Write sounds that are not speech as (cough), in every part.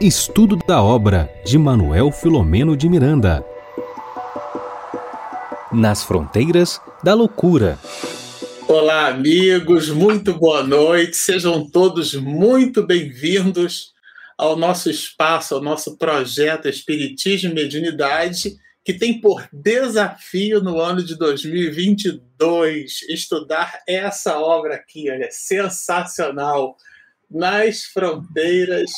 Estudo da obra de Manuel Filomeno de Miranda. Nas fronteiras da loucura. Olá, amigos, muito boa noite. Sejam todos muito bem-vindos ao nosso espaço, ao nosso projeto Espiritismo e Mediunidade, que tem por desafio no ano de 2022 estudar essa obra aqui, olha, sensacional. Nas fronteiras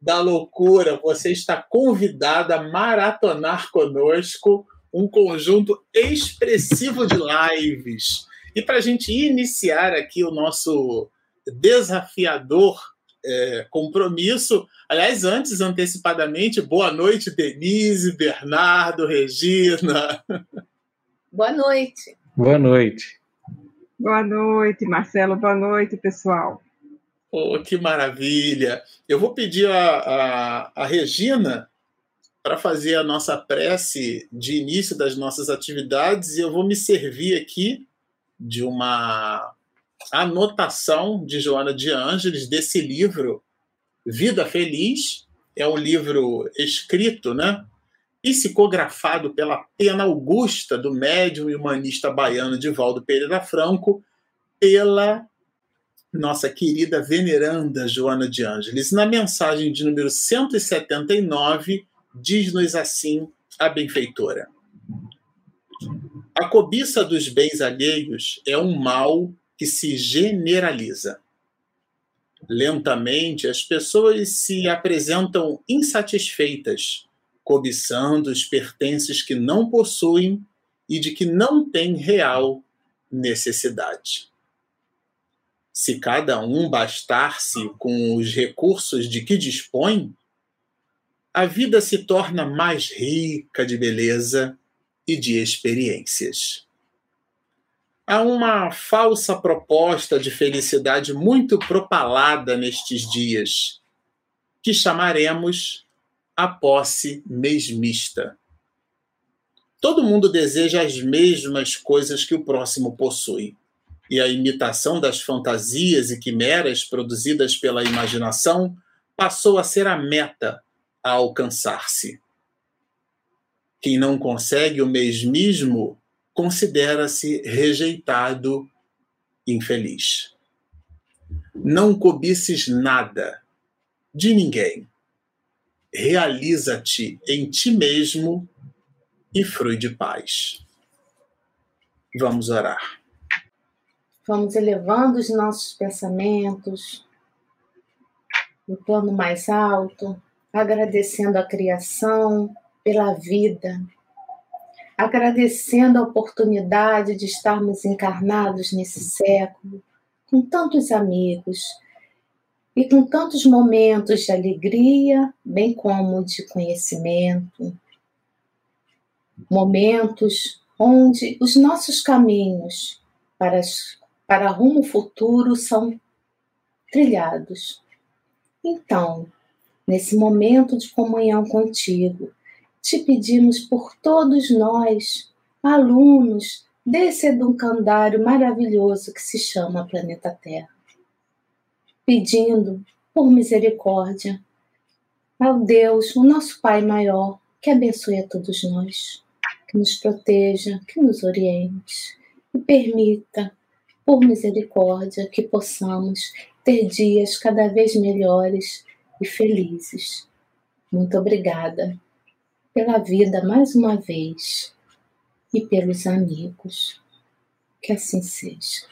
da loucura, você está convidado a maratonar conosco um conjunto expressivo de lives. E para a gente iniciar aqui o nosso desafiador é, compromisso, aliás, antes, antecipadamente, boa noite, Denise, Bernardo, Regina. Boa noite. Boa noite. Boa noite, Marcelo. Boa noite, pessoal. Oh, que maravilha! Eu vou pedir a, a, a Regina para fazer a nossa prece de início das nossas atividades e eu vou me servir aqui de uma anotação de Joana de Ângeles desse livro Vida Feliz. É um livro escrito, né? Psicografado pela pena augusta do médium e humanista baiano Divaldo Pereira Franco, pela nossa querida veneranda Joana de Ângeles. Na mensagem de número 179, diz-nos assim a benfeitora: A cobiça dos bens alheios é um mal que se generaliza. Lentamente, as pessoas se apresentam insatisfeitas, cobiçando os pertences que não possuem e de que não têm real necessidade. Se cada um bastar-se com os recursos de que dispõe, a vida se torna mais rica de beleza e de experiências. Há uma falsa proposta de felicidade muito propalada nestes dias, que chamaremos a posse mesmista. Todo mundo deseja as mesmas coisas que o próximo possui, e a imitação das fantasias e quimeras produzidas pela imaginação passou a ser a meta a alcançar-se. Quem não consegue o mesmismo considera-se rejeitado, infeliz. Não cobices nada de ninguém. Realiza-te em ti mesmo e frui de paz. Vamos orar. Vamos elevando os nossos pensamentos no plano mais alto, agradecendo a criação pela vida, agradecendo a oportunidade de estarmos encarnados nesse século, com tantos amigos e com tantos momentos de alegria, bem como de conhecimento, momentos onde os nossos caminhos para, para rumo futuro são trilhados. Então, nesse momento de comunhão contigo. Te pedimos por todos nós, alunos desse educandário maravilhoso que se chama Planeta Terra. Pedindo, por misericórdia, ao Deus, o nosso Pai maior, que abençoe a todos nós, que nos proteja, que nos oriente e permita, por misericórdia, que possamos ter dias cada vez melhores e felizes. Muito obrigada pela vida mais uma vez e pelos amigos. Que assim seja.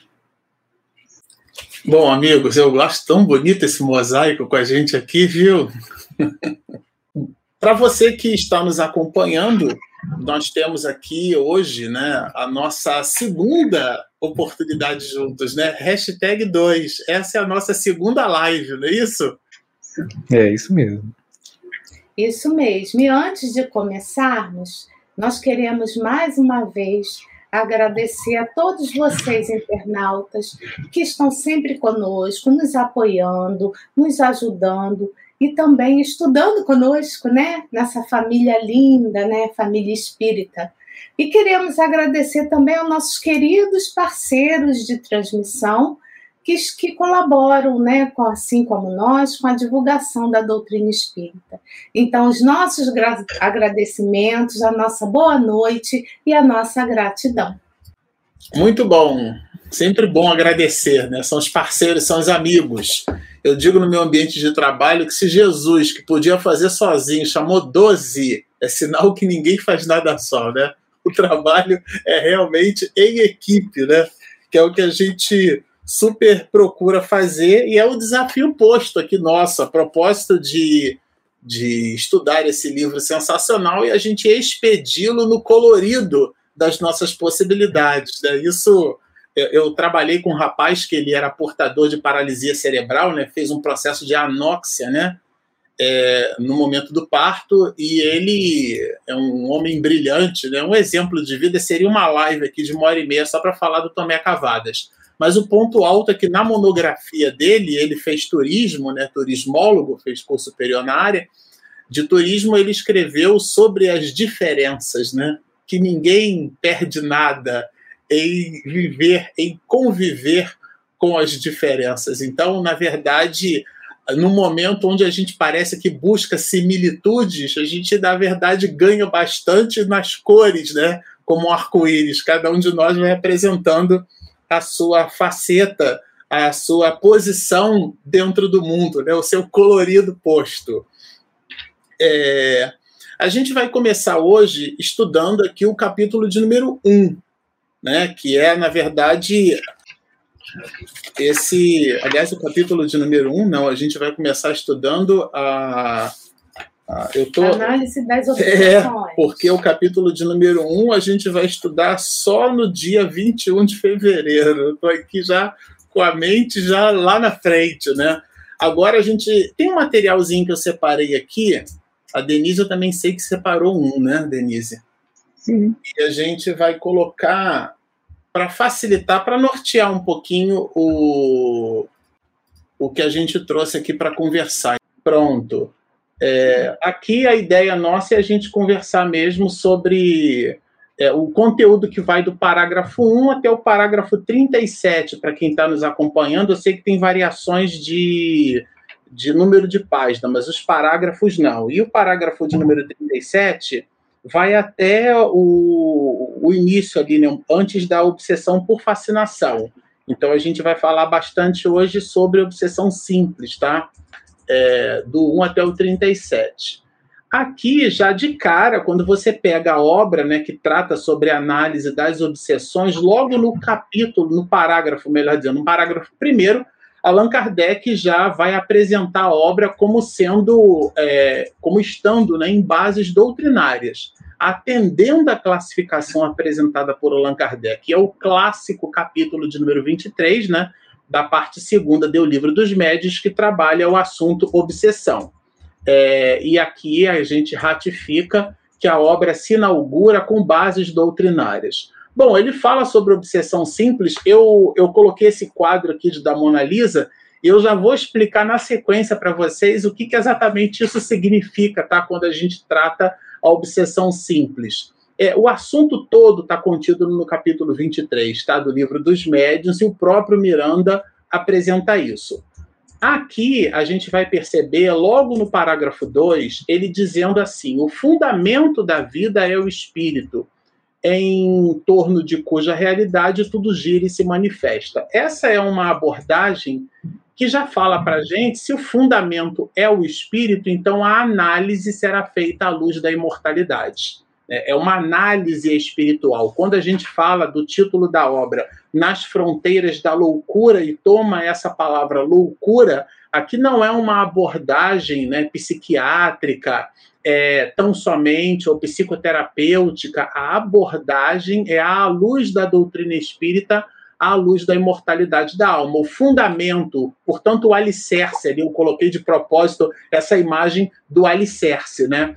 Bom, amigos, eu acho tão bonito esse mosaico com a gente aqui, viu? (laughs) Para você que está nos acompanhando, nós temos aqui hoje né, a nossa segunda oportunidade juntos, né? Hashtag 2. Essa é a nossa segunda live, não é isso? É isso mesmo. Isso mesmo. E antes de começarmos, nós queremos mais uma vez agradecer a todos vocês, internautas, que estão sempre conosco, nos apoiando, nos ajudando e também estudando conosco, né? Nessa família linda, né? Família espírita. E queremos agradecer também aos nossos queridos parceiros de transmissão que, que colaboram, né, com, assim como nós, com a divulgação da doutrina espírita. Então, os nossos agradecimentos, a nossa boa noite e a nossa gratidão. Muito bom. Sempre bom agradecer, né? São os parceiros, são os amigos. Eu digo no meu ambiente de trabalho que se Jesus, que podia fazer sozinho, chamou 12, é sinal que ninguém faz nada só, né? O trabalho é realmente em equipe, né? Que é o que a gente super procura fazer e é o desafio posto aqui nosso, a propósito de, de estudar esse livro sensacional e a gente expedi-lo no colorido das nossas possibilidades. Né? Isso eu, eu, trabalhei com um rapaz que ele era portador de paralisia cerebral, né? fez um processo de anóxia, né? É, no momento do parto e ele é um homem brilhante, né? Um exemplo de vida seria uma live aqui de uma hora e meia só para falar do Tomé Cavadas. Mas o ponto alto é que na monografia dele, ele fez turismo, né, turismólogo, fez curso superior na área de turismo, ele escreveu sobre as diferenças, né? Que ninguém perde nada em viver, em conviver com as diferenças. Então, na verdade, no momento onde a gente parece que busca similitudes, a gente, na verdade, ganha bastante nas cores, né? Como um arco-íris. Cada um de nós vai representando a sua faceta, a sua posição dentro do mundo, né? o seu colorido posto. É, a gente vai começar hoje estudando aqui o capítulo de número 1, né? que é, na verdade, esse. Aliás, o capítulo de número 1, não, a gente vai começar estudando a ah, eu tô... Análise das observações. É, porque o capítulo de número 1 a gente vai estudar só no dia 21 de fevereiro. Estou aqui já com a mente já lá na frente, né? Agora a gente tem um materialzinho que eu separei aqui. A Denise eu também sei que separou um, né, Denise? Sim. E a gente vai colocar para facilitar, para nortear um pouquinho o, o que a gente trouxe aqui para conversar. Pronto. É, aqui a ideia nossa é a gente conversar mesmo sobre é, o conteúdo que vai do parágrafo 1 até o parágrafo 37, para quem está nos acompanhando. Eu sei que tem variações de, de número de página, mas os parágrafos não. E o parágrafo de número 37 vai até o, o início ali, né, antes da obsessão por fascinação. Então a gente vai falar bastante hoje sobre obsessão simples, tá? é, do 1 até o 37. Aqui, já de cara, quando você pega a obra né, que trata sobre a análise das obsessões, logo no capítulo, no parágrafo, melhor dizendo, no parágrafo primeiro, Allan Kardec já vai apresentar a obra como sendo, é, como estando né, em bases doutrinárias, atendendo à classificação apresentada por Allan Kardec, é o clássico capítulo de número 23, né, da parte segunda do Livro dos Médios, que trabalha o assunto obsessão. É, e aqui a gente ratifica que a obra se inaugura com bases doutrinárias. Bom, ele fala sobre obsessão simples. Eu, eu coloquei esse quadro aqui de, da Mona Lisa e eu já vou explicar na sequência para vocês o que, que exatamente isso significa, tá? Quando a gente trata a obsessão simples. É, o assunto todo está contido no capítulo 23 tá, do livro dos médiuns, e o próprio Miranda apresenta isso. Aqui a gente vai perceber, logo no parágrafo 2, ele dizendo assim: o fundamento da vida é o espírito, em torno de cuja realidade tudo gira e se manifesta. Essa é uma abordagem que já fala para gente se o fundamento é o espírito, então a análise será feita à luz da imortalidade. É, é uma análise espiritual. Quando a gente fala do título da obra, Nas Fronteiras da Loucura, e toma essa palavra loucura, aqui não é uma abordagem né, psiquiátrica, é, tão somente ou psicoterapêutica, a abordagem é à luz da doutrina espírita, à luz da imortalidade da alma. O fundamento, portanto, o alicerce, ali eu coloquei de propósito essa imagem do alicerce, né?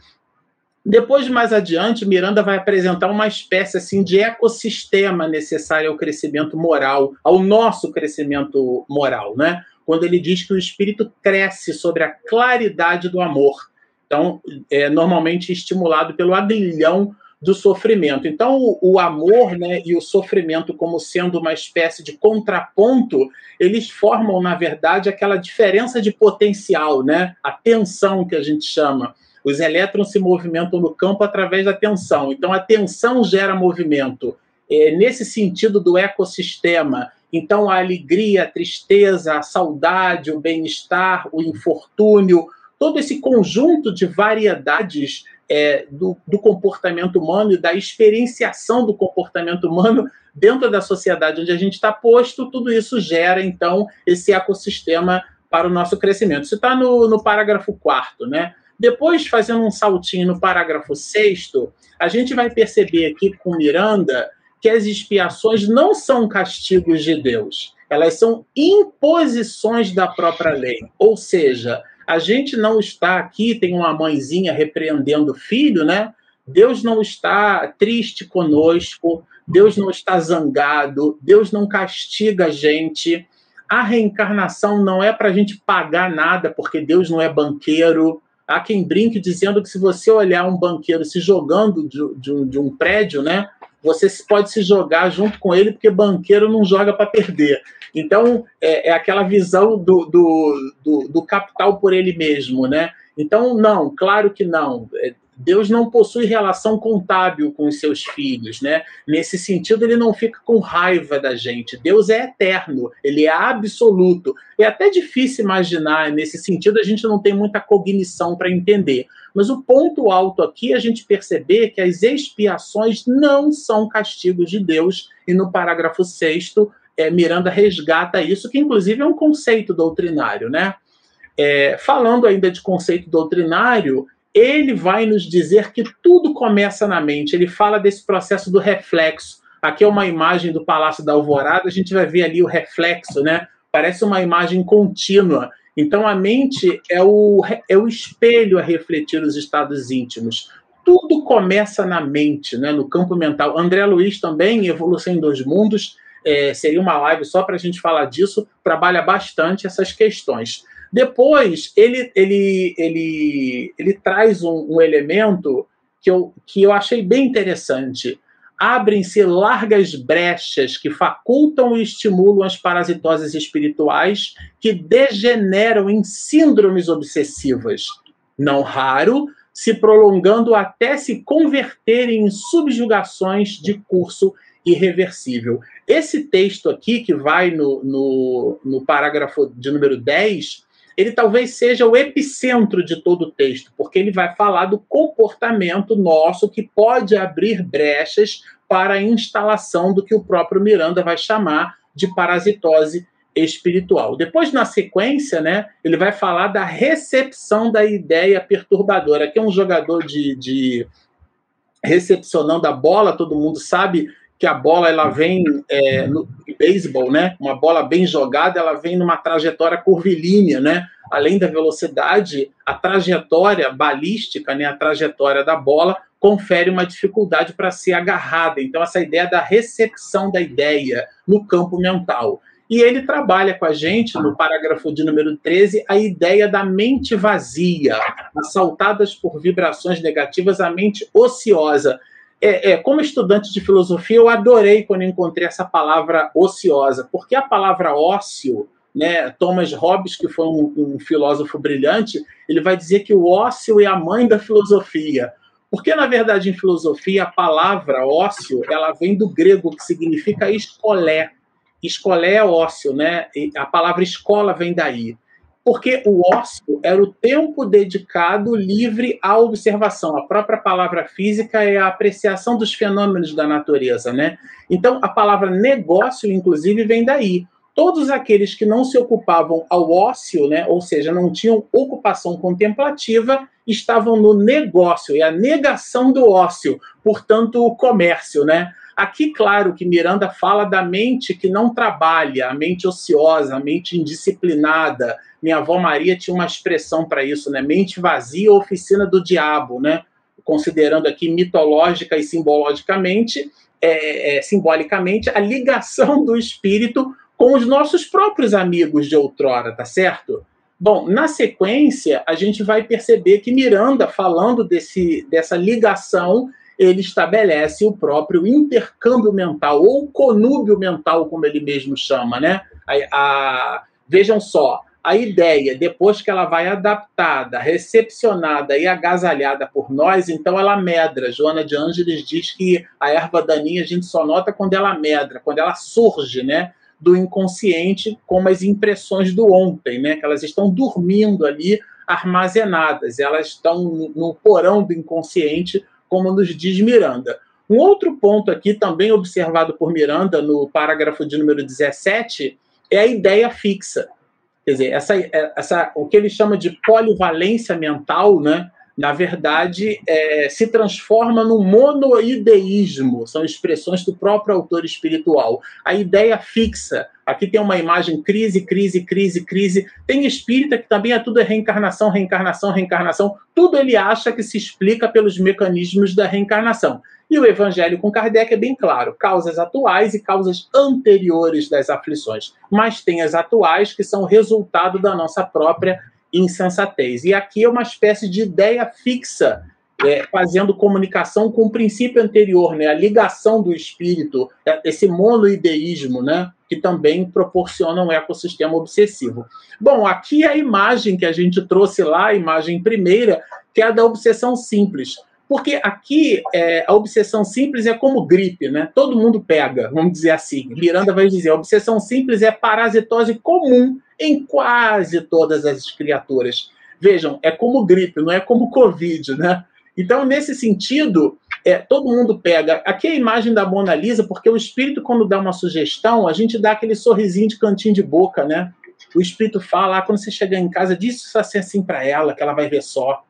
Depois, mais adiante, Miranda vai apresentar uma espécie assim de ecossistema necessário ao crescimento moral, ao nosso crescimento moral, né? Quando ele diz que o espírito cresce sobre a claridade do amor. Então, é normalmente estimulado pelo aguilhão do sofrimento. Então, o, amor né, e o sofrimento, como sendo uma espécie de contraponto, eles formam, na verdade, aquela diferença de potencial, né? a tensão que a gente chama. Os elétrons se movimentam no campo através da tensão. Então, a tensão gera movimento. É, nesse sentido do ecossistema, então a alegria, a tristeza, a saudade, o bem-estar, o infortúnio, todo esse conjunto de variedades é, do, do, comportamento humano e da experienciação do comportamento humano dentro da sociedade onde a gente está posto, tudo isso gera, então, esse ecossistema para o nosso crescimento. Isso está no, no parágrafo 4, né? Depois, fazendo um saltinho no parágrafo 6, a gente vai perceber aqui com Miranda que as expiações não são castigos de Deus, elas são imposições da própria lei. Ou seja, a gente não está aqui, tem uma mãezinha repreendendo o filho, né? Deus não está triste conosco, Deus não está zangado, Deus não castiga a gente. A reencarnação não é para a gente pagar nada, porque Deus não é banqueiro. Há quem brinque dizendo que se você olhar um banqueiro se jogando de, de, de um prédio, né? Você pode se jogar junto com ele, porque banqueiro não joga para perder. Então, é, é, aquela visão do, do, do, do, capital por ele mesmo, né? Então, não, claro que não. Deus não possui relação contábil com os seus filhos, né? Nesse sentido, ele não fica com raiva da gente. Deus é eterno, ele é absoluto. É até difícil imaginar, nesse sentido, a gente não tem muita cognição para entender. Mas o ponto alto aqui é a gente perceber que as expiações não são castigos de Deus, e no parágrafo 6 é, Miranda resgata isso, que inclusive é um conceito doutrinário, né? É, falando ainda de conceito doutrinário, ele vai nos dizer que tudo começa na mente. Ele fala desse processo do reflexo. Aqui é uma imagem do Palácio da Alvorada, a gente vai ver ali o reflexo, né? Parece uma imagem contínua. Então a mente é o, é o espelho a refletir os estados íntimos. Tudo começa na mente, né? no campo mental. André Luiz também, Evolução em Dois Mundos, é, seria uma live só para a gente falar disso, trabalha bastante essas questões. Depois, ele, ele, ele, ele traz um, um elemento que eu, que eu achei bem interessante. Abrem-se largas brechas que facultam e estimulam as parasitoses espirituais que degeneram em síndromes obsessivas. Não raro, se prolongando até se converterem em subjugações de curso irreversível. Esse texto aqui, que vai no, no, no parágrafo de número 10, ele talvez seja o epicentro de todo o texto, porque ele vai falar do comportamento nosso que pode abrir brechas para a instalação do que o próprio Miranda vai chamar de parasitose espiritual. Depois, na sequência, né, ele vai falar da recepção da ideia perturbadora. Aqui é um jogador de, de recepcionando a bola, todo mundo sabe que a bola ela vem é, no beisebol, né? Uma bola bem jogada, ela vem numa trajetória curvilínea, né? Além da velocidade, a trajetória balística, né? A trajetória da bola confere uma dificuldade para ser agarrada. Então essa ideia da recepção da ideia no campo mental. E ele trabalha com a gente, no parágrafo de número 13, a ideia da mente vazia, assaltadas por vibrações negativas, a mente ociosa é, é, como estudante de filosofia, eu adorei quando encontrei essa palavra ociosa, porque a palavra ócio, né, Thomas Hobbes, que foi um, um filósofo brilhante, ele vai dizer que o ócio é a mãe da filosofia. Porque, na verdade, em filosofia, a palavra ócio ela vem do grego, que significa escolé. Escolé é ócio, né? a palavra escola vem daí porque o ócio era o tempo dedicado livre à observação. A própria palavra física é a apreciação dos fenômenos da natureza, né? Então, a palavra negócio, inclusive, vem daí. Todos aqueles que não se ocupavam ao ócio, né, ou seja, não tinham ocupação contemplativa, estavam no negócio, é a negação do ócio, portanto, o comércio, né? Aqui, claro, que Miranda fala da mente que não trabalha, a mente ociosa, a mente indisciplinada. Minha avó Maria tinha uma expressão para isso, né? Mente vazia, oficina do diabo, né? Considerando aqui mitológica e simbologicamente, é, é, simbolicamente, a ligação do espírito com os nossos próprios amigos de outrora, tá certo? Bom, na sequência, a gente vai perceber que Miranda, falando desse, dessa ligação, ele estabelece o próprio intercâmbio mental, ou conúbio mental, como ele mesmo chama, né? A, a, vejam só, a ideia, depois que ela vai adaptada, recepcionada e agasalhada por nós, então ela medra. Joana de Ângeles diz que a erva daninha a gente só nota quando ela medra, quando ela surge, né? Do inconsciente, como as impressões do ontem, né? Que elas estão dormindo ali, armazenadas, elas estão no porão do inconsciente, como nos diz Miranda. Um outro ponto aqui, também observado por Miranda no parágrafo de número 17, é a ideia fixa. Quer dizer, essa, essa, o que ele chama de polivalência mental, né, na verdade, é, se transforma num monoideísmo, são expressões do próprio autor espiritual. A ideia fixa, aqui tem uma imagem crise, crise, crise, crise. Tem espírita que também é tudo reencarnação, reencarnação, reencarnação. Tudo ele acha que se explica pelos mecanismos da reencarnação. E o Evangelho com Kardec é bem claro: causas atuais e causas anteriores das aflições. Mas tem as atuais que são resultado da nossa própria insensatez. E aqui é uma espécie de ideia fixa, é, fazendo comunicação com o princípio anterior, né? a ligação do espírito, é, esse monoideísmo, né? que também proporciona um ecossistema obsessivo. Bom, aqui é a imagem que a gente trouxe lá, a imagem primeira, que é a da obsessão simples. Porque aqui é, a obsessão simples é como gripe, né? Todo mundo pega, vamos dizer assim. Miranda vai dizer: a obsessão simples é parasitose comum em quase todas as criaturas. Vejam, é como gripe, não é como Covid, né? Então, nesse sentido, é, todo mundo pega. Aqui é a imagem da Mona Lisa, porque o espírito, quando dá uma sugestão, a gente dá aquele sorrisinho de cantinho de boca, né? O espírito fala, ah, quando você chegar em casa, diz isso assim, assim para ela, que ela vai ver só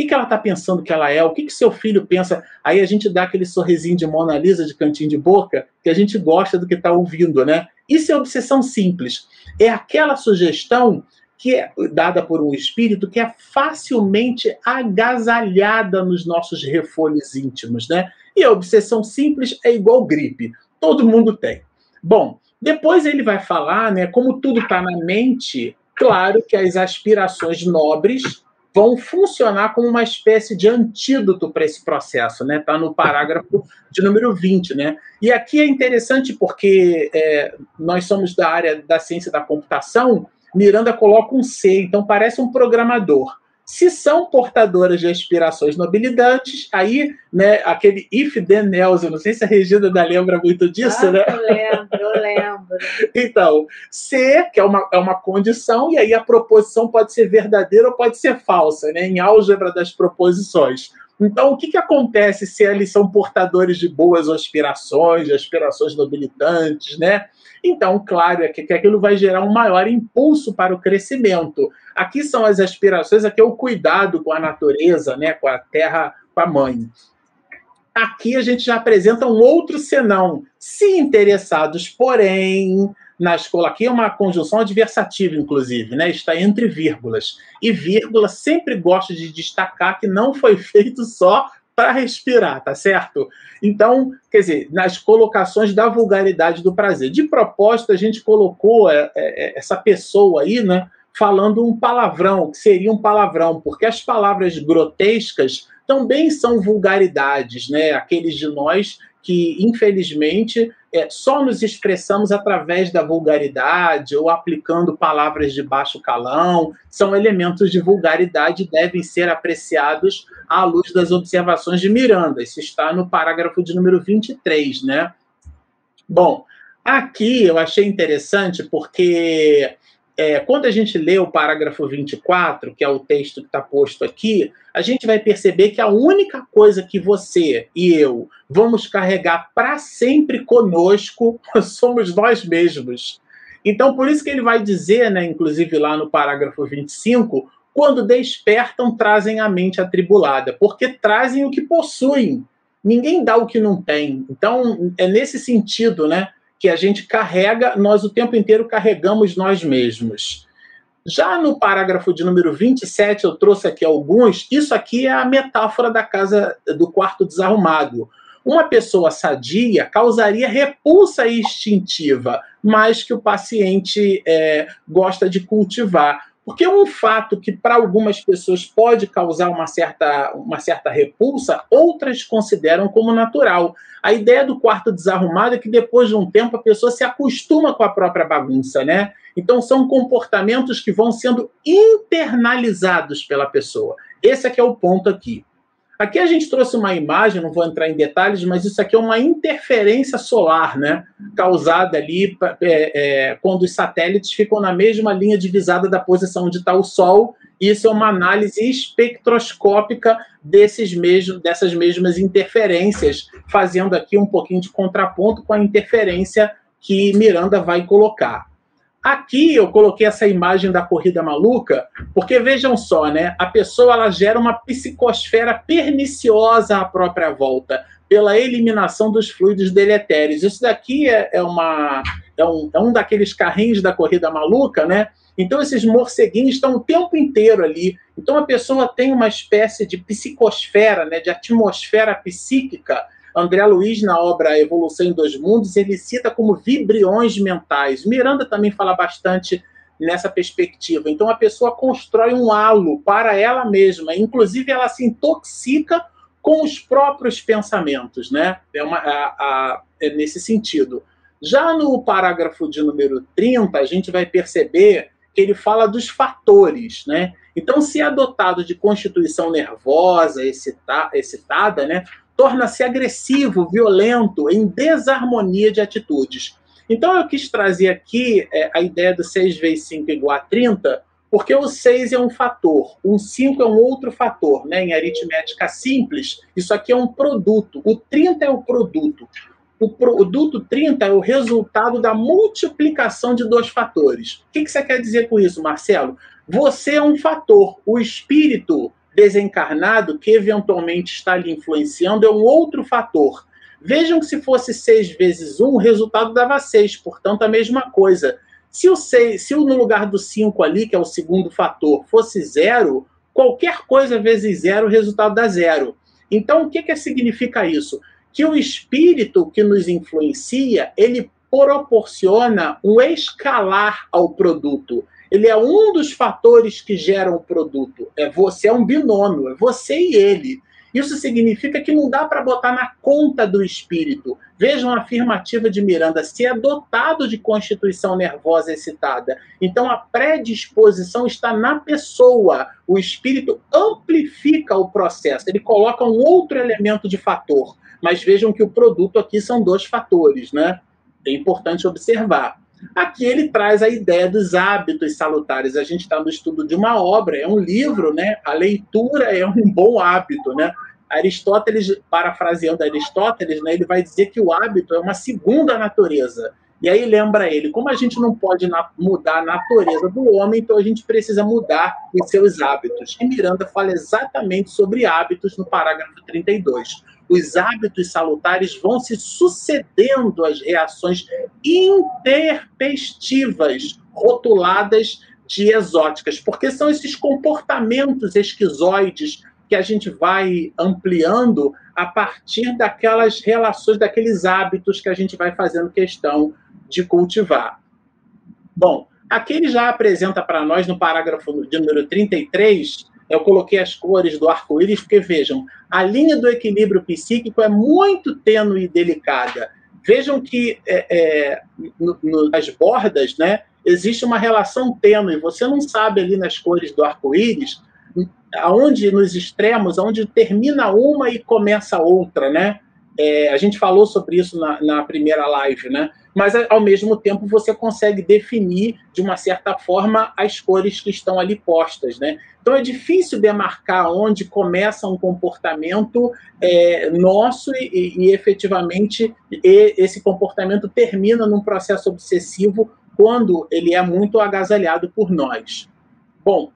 que, que ela está pensando que ela é? O que, que seu filho pensa? Aí a gente dá aquele sorrisinho de Mona Lisa, de cantinho de boca, que a gente gosta do que está ouvindo, né? Isso é obsessão simples. É aquela sugestão que é dada por um espírito que é facilmente agasalhada nos nossos refolhos íntimos, né? E a obsessão simples é igual gripe. Todo mundo tem. Bom, depois ele vai falar, né? Como tudo está na mente, claro que as aspirações nobres vão funcionar como uma espécie de antídoto para esse processo, né? Está no parágrafo de número 20, né? E aqui é interessante porque é, nós somos da área da ciência da computação, Miranda coloca um C, então parece um programador. Se são portadoras de aspirações nobilitantes, aí, né, aquele if then else, eu não sei se a Regina da lembra muito disso, ah, né? Eu lembro, eu lembro. Então, se, que é uma, é uma condição, e aí a proposição pode ser verdadeira ou pode ser falsa, né? Em álgebra das proposições. Então, o que, que acontece se eles são portadores de boas aspirações, de aspirações nobilitantes, né? Então, claro, é que, que aquilo vai gerar um maior impulso para o crescimento. Aqui são as aspirações, aqui é o cuidado com a natureza, né, com a terra, com a mãe. Aqui a gente já apresenta um outro senão. Se interessados, porém, na escola, aqui é uma conjunção adversativa, inclusive, né? Está entre vírgulas. E vírgula sempre gosta de destacar que não foi feito só para respirar, tá certo? Então, quer dizer, nas colocações da vulgaridade do prazer. De propósito, a gente colocou é, é, essa pessoa aí, né? falando um palavrão, que seria um palavrão, porque as palavras grotescas também são vulgaridades, né? Aqueles de nós que, infelizmente, é, só nos expressamos através da vulgaridade ou aplicando palavras de baixo calão, são elementos de vulgaridade e devem ser apreciados à luz das observações de Miranda. Isso está no parágrafo de número 23, né? Bom, aqui eu achei interessante porque é, quando a gente lê o parágrafo 24, que é o texto que está posto aqui, a gente vai perceber que a única coisa que você e eu vamos carregar para sempre conosco (laughs) somos nós mesmos. Então, por isso que ele vai dizer, né, inclusive lá no parágrafo 25, quando despertam, trazem a mente atribulada, porque trazem o que possuem. Ninguém dá o que não tem. Então, é nesse sentido, né? Que a gente carrega, nós o tempo inteiro carregamos nós mesmos. Já no parágrafo de número 27, eu trouxe aqui alguns, isso aqui é a metáfora da casa do quarto desarrumado. Uma pessoa sadia causaria repulsa instintiva, mas que o paciente é, gosta de cultivar Porque um fato que para algumas pessoas pode causar uma certa, uma certa repulsa, outras consideram como natural. A ideia do quarto desarrumado é que depois de um tempo a pessoa se acostuma com a própria bagunça, né? Então são comportamentos que vão sendo internalizados pela pessoa. Esse é que é o ponto aqui. Aqui a gente trouxe uma imagem, não vou entrar em detalhes, mas isso aqui é uma interferência solar, né? Causada ali é, é, quando os satélites ficam na mesma linha divisada da posição onde está o Sol. Isso é uma análise espectroscópica desses mesmos, dessas mesmas interferências, fazendo aqui um pouquinho de contraponto com a interferência que Miranda vai colocar. Aqui eu coloquei essa imagem da corrida maluca, porque vejam só, né? A pessoa ela gera uma psicosfera perniciosa à própria volta, pela eliminação dos fluidos deletérios. Isso daqui é, é uma, é, um, é um daqueles carrinhos da corrida maluca, né? Então esses morceguinhos estão o tempo inteiro ali. Então a pessoa tem uma espécie de psicosfera, né? De atmosfera psíquica André Luiz, na obra Evolução em Dois Mundos, ele cita como vibriões mentais. Miranda também fala bastante nessa perspectiva. Então a pessoa constrói um halo para ela mesma, inclusive ela se intoxica com os próprios pensamentos, né? É, uma, a, a, é nesse sentido. Já no parágrafo de número 30, a gente vai perceber que ele fala dos fatores, né? Então, se é adotado de constituição nervosa, excita, excitada, né? Torna-se agressivo, violento, em desarmonia de atitudes. Então eu quis trazer aqui é, a ideia do 6 vezes 5 igual a 30, porque o 6 é um fator, o 5 é um outro fator, né? Em aritmética simples, isso aqui é um produto. O 30 é o produto. O produto 30 é o resultado da multiplicação de dois fatores. O que, que você quer dizer com isso, Marcelo? Você é um fator, o espírito desencarnado que eventualmente está lhe influenciando é um outro fator. Vejam que se fosse 6 vezes 1, o resultado dava 6, portanto, a mesma coisa. Se o 6, se o no lugar do 5 ali, que é o segundo fator, fosse zero, qualquer coisa vezes zero, o resultado dá zero. Então, o que, que significa isso? Que o espírito que nos influencia, ele proporciona um escalar ao produto ele é um dos fatores que geram o produto. É você é um binômio, é você e ele. Isso significa que não dá para botar na conta do espírito. Vejam a afirmativa de Miranda: se é dotado de constituição nervosa excitada. Então a predisposição está na pessoa. O espírito amplifica o processo, ele coloca um outro elemento de fator. Mas vejam que o produto aqui são dois fatores, né? É importante observar. Aqui ele traz a ideia dos hábitos salutares. A gente está no estudo de uma obra, é um livro, né? A leitura é um bom hábito, né? Aristóteles, parafraseando Aristóteles, né, ele vai dizer que o hábito é uma segunda natureza. E aí lembra ele, como a gente não pode mudar a natureza do homem, então a gente precisa mudar os seus hábitos. E Miranda fala exatamente sobre hábitos no parágrafo 32 os hábitos salutares vão se sucedendo às reações interpestivas, rotuladas de exóticas, porque são esses comportamentos esquizoides que a gente vai ampliando a partir daquelas relações, daqueles hábitos que a gente vai fazendo questão de cultivar. Bom, aqui ele já apresenta para nós, no parágrafo de número 33, eu coloquei as cores do arco-íris, porque vejam, a linha do equilíbrio psíquico é muito tênue e delicada. Vejam que é, é, no, no, nas bordas, né, existe uma relação tênue. Você não sabe ali nas cores do arco-íris aonde nos extremos, aonde termina uma e começa outra, né? É, a gente falou sobre isso na, na, primeira live, né? Mas ao mesmo tempo você consegue definir de uma certa forma as cores que estão ali postas, né? Então é difícil demarcar onde começa um comportamento é, nosso e, e, efetivamente e, esse comportamento termina num processo obsessivo quando ele é muito agasalhado por nós. Bom,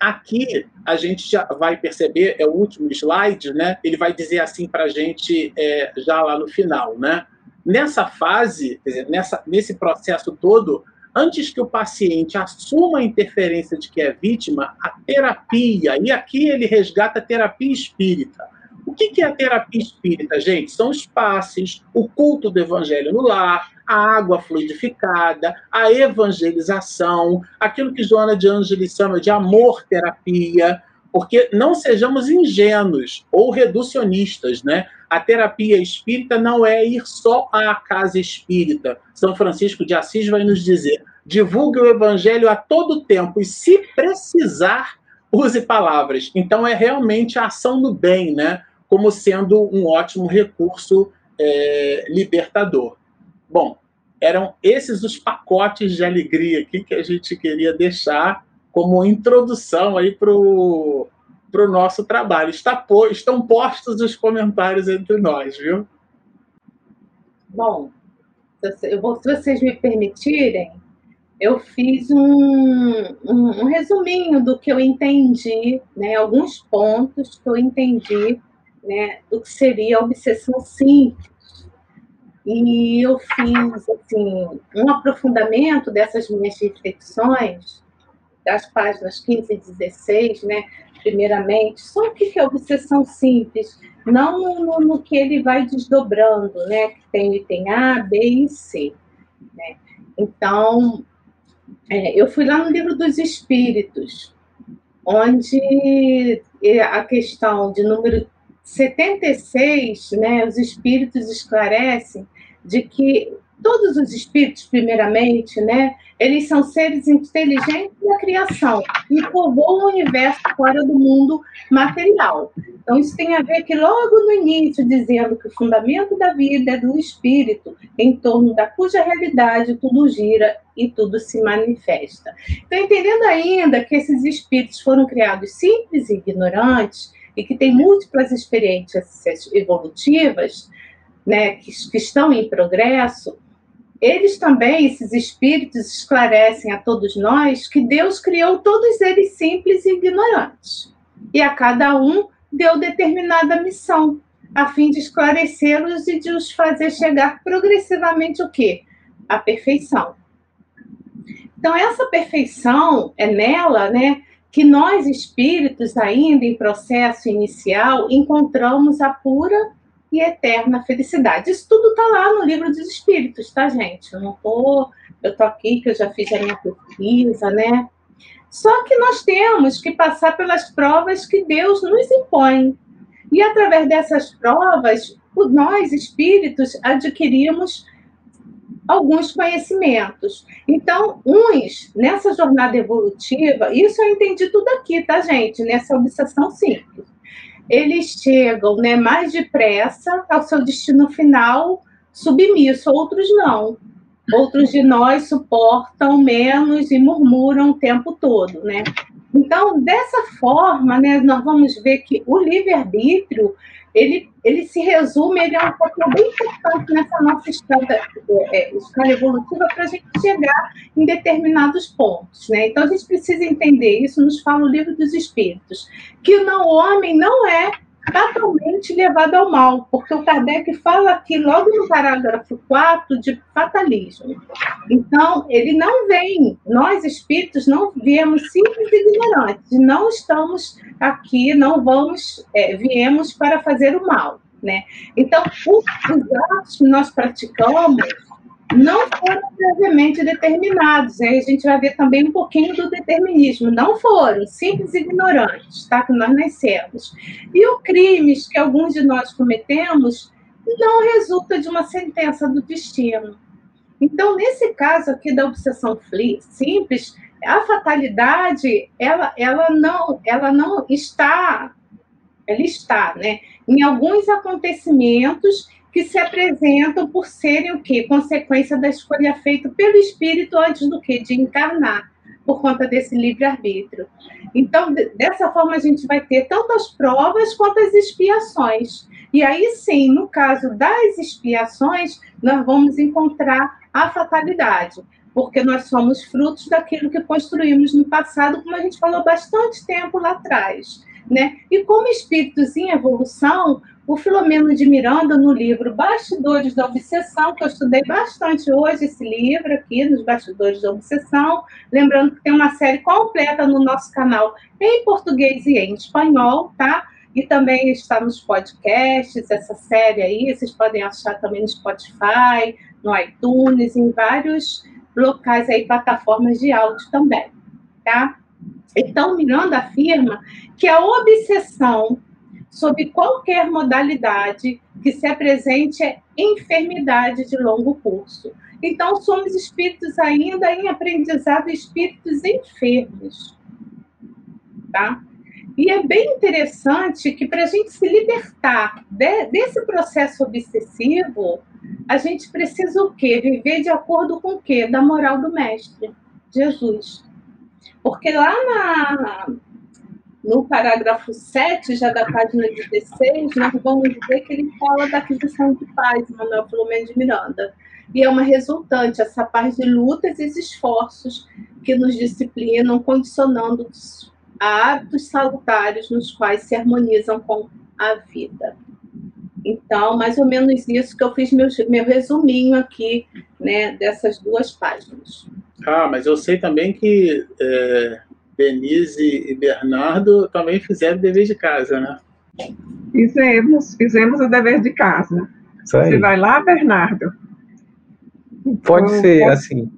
aqui a gente já vai perceber, é o último slide, né? Ele vai dizer assim para a gente é, já lá no final, né? Nessa fase, dizer, nessa, nesse processo todo, antes que o paciente assuma a interferência de que é vítima, a terapia, e aqui ele resgata a terapia espírita. O que é a terapia espírita, gente? São os passes, o culto do evangelho no lar, a água fluidificada, a evangelização, aquilo que Joana de Ângeles chama de amor-terapia, porque não sejamos ingênuos ou reducionistas, né? A terapia espírita não é ir só à casa espírita. São Francisco de Assis vai nos dizer: divulgue o evangelho a todo tempo e, se precisar, use palavras. Então, é realmente a ação do bem, né? Como sendo um ótimo recurso é, libertador. Bom, eram esses os pacotes de alegria aqui que a gente queria deixar como introdução aí para o nosso trabalho. Está, estão postos os comentários entre nós, viu? Bom, eu vou, se vocês me permitirem, eu fiz um, um, um, resuminho do que eu entendi, né, alguns pontos que eu entendi né, do que seria a obsessão simples. E eu fiz assim, um aprofundamento dessas minhas reflexões, das páginas 15 e 16, né, primeiramente, só o que é obsessão simples, não no, no, que ele vai desdobrando, né, que tem item A, B e C. Né? Então, é, eu fui lá no livro dos Espíritos, onde é, a questão de número 76, né, os Espíritos esclarecem de que todos os espíritos, primeiramente, né, eles são seres inteligentes da criação e povoam o universo fora do mundo material. Então, isso tem a ver que logo no início, dizendo que o fundamento da vida é do espírito, em torno da cuja realidade tudo gira e tudo se manifesta. Então, entendendo ainda que esses espíritos foram criados simples e ignorantes e que têm múltiplas experiências evolutivas, né, que, que estão em progresso, eles também, esses espíritos, esclarecem a todos nós que Deus criou todos eles simples e ignorantes. E a cada um deu determinada missão, a fim de esclarecê-los e de os fazer chegar progressivamente o quê? A perfeição. Então, essa perfeição é nela, né, que nós espíritos, ainda em processo inicial, encontramos a pura e eterna felicidade. Isso tudo está lá no livro dos Espíritos, tá, gente? Eu não tô, eu tô aqui que eu já fiz a minha pesquisa, né? Só que nós temos que passar pelas provas que Deus nos impõe. E através dessas provas, nós espíritos adquirimos alguns conhecimentos. Então, uns, nessa jornada evolutiva, isso eu entendi tudo aqui, tá, gente? Nessa obsessão simples eles chegam né, mais depressa ao seu destino final submisso, outros não. Outros de nós suportam menos e murmuram o tempo todo, né? Então, dessa forma, né, nós vamos ver que o livre-arbítrio ele, ele se resume, ele é um papel bem importante nessa nossa escala, é, escala evolutiva para a gente chegar em determinados pontos. Né? Então, a gente precisa entender isso, nos fala o livro dos Espíritos, que o homem não é totalmente levado ao mal, porque o Kardec fala aqui, logo no parágrafo 4, de fatalismo. Então, ele não vem, nós espíritos não viemos simples e ignorantes, não estamos aqui, não vamos, é, viemos para fazer o mal. Né? Então, os atos que nós praticamos não foram previamente determinados. Aí a gente vai ver também um pouquinho do determinismo. Não foram, simples ignorantes, tá? Que nós nascemos. E os crimes que alguns de nós cometemos não resulta de uma sentença do destino. Então, nesse caso aqui da obsessão simples, a fatalidade, ela, ela, não, ela não está, ela está, né? Em alguns acontecimentos que se apresentam por serem o quê? Consequência da escolha feita pelo espírito antes do que de encarnar, por conta desse livre-arbítrio. Então, dessa forma, a gente vai ter tanto as provas quanto as expiações. E aí sim, no caso das expiações, nós vamos encontrar a fatalidade, porque nós somos frutos daquilo que construímos no passado, como a gente falou bastante tempo lá atrás. Né? E como espíritos em evolução, o Filomeno de Miranda, no livro Bastidores da Obsessão, que eu estudei bastante hoje, esse livro aqui, nos Bastidores da Obsessão. Lembrando que tem uma série completa no nosso canal em português e em espanhol, tá? E também está nos podcasts, essa série aí, vocês podem achar também no Spotify, no iTunes, em vários locais aí, plataformas de áudio também, tá? Então, Miranda afirma que a obsessão sob qualquer modalidade que se apresente enfermidade de longo curso. Então, somos espíritos ainda em aprendizado, espíritos enfermos. Tá? E é bem interessante que, para a gente se libertar de, desse processo obsessivo, a gente precisa o quê? Viver de acordo com o quê? Da moral do Mestre, Jesus. Porque lá na, no parágrafo 7, já da página 16, nós vamos ver que ele fala da aquisição de paz, Manuel Filomeno de Miranda. E é uma resultante, essa paz de lutas e esforços que nos disciplinam, condicionando-nos a hábitos salutares nos quais se harmonizam com a vida. Então, mais ou menos isso que eu fiz meu, meu resuminho aqui, né, dessas duas páginas. Ah, mas eu sei também que é, Denise e Bernardo também fizeram o dever de casa, né? Fizemos, fizemos o dever de casa. Você vai lá, Bernardo? Pode eu, ser, assim.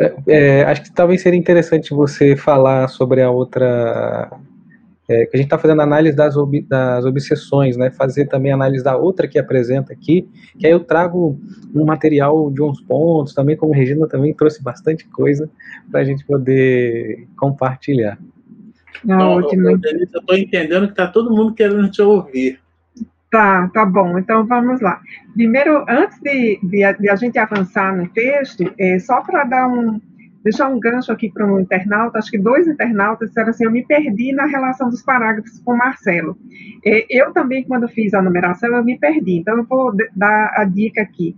É, é, acho que talvez seria interessante você falar sobre a outra é, que a gente está fazendo análise das, ob, das obsessões, né? Fazer também análise da outra que apresenta aqui, que aí eu trago um material de uns pontos, também como a Regina também trouxe bastante coisa para a gente poder compartilhar. Não, ótimo. Eu estou entendendo que está todo mundo querendo te ouvir. Tá, tá bom. Então vamos lá. Primeiro, antes de, de, de a gente avançar no texto, é, só para dar um, deixar um gancho aqui para um internauta, acho que dois internautas disseram assim, eu me perdi na relação dos parágrafos com o Marcelo. É, eu também, quando fiz a numeração, eu me perdi, então eu vou dar a dica aqui.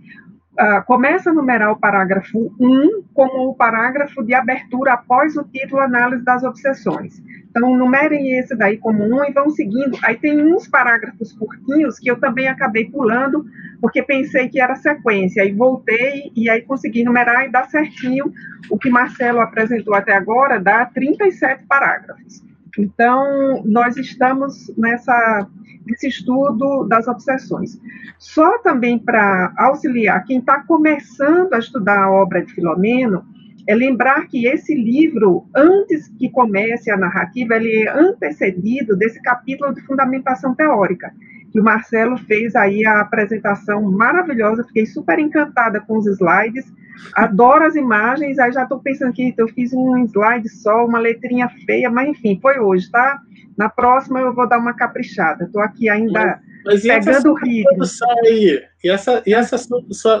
Uh, começa a numerar o parágrafo 1 como o parágrafo de abertura após o título Análise das Obsessões. Então, numerem esse daí como um e vão seguindo. Aí tem uns parágrafos curtinhos que eu também acabei pulando, porque pensei que era sequência. Aí voltei e aí consegui numerar e dá certinho. O que Marcelo apresentou até agora dá 37 parágrafos. Então, nós estamos nessa, nesse estudo das obsessões. Só também para auxiliar quem está começando a estudar a obra de Filomeno, é lembrar que esse livro, antes que comece a narrativa, ele é antecedido desse capítulo de fundamentação teórica, que o Marcelo fez aí a apresentação maravilhosa, fiquei super encantada com os slides, adoro as imagens, aí já estou pensando que eu fiz um slide só, uma letrinha feia, mas enfim, foi hoje, tá? Na próxima eu vou dar uma caprichada, estou aqui ainda mas, mas pegando o ritmo. Aí? E essa, e essa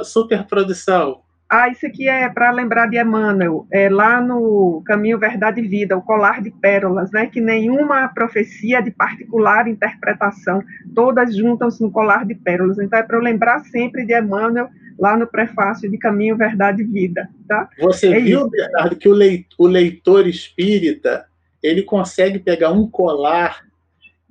super produção? Ah, isso aqui é para lembrar de Emmanuel, é lá no Caminho Verdade e Vida, o colar de pérolas, né? Que nenhuma profecia de particular interpretação, todas juntam-se no colar de pérolas. Então é para eu lembrar sempre de Emmanuel lá no prefácio de Caminho Verdade e Vida, tá? Você é viu, isso. Bernardo, que o leitor espírita ele consegue pegar um colar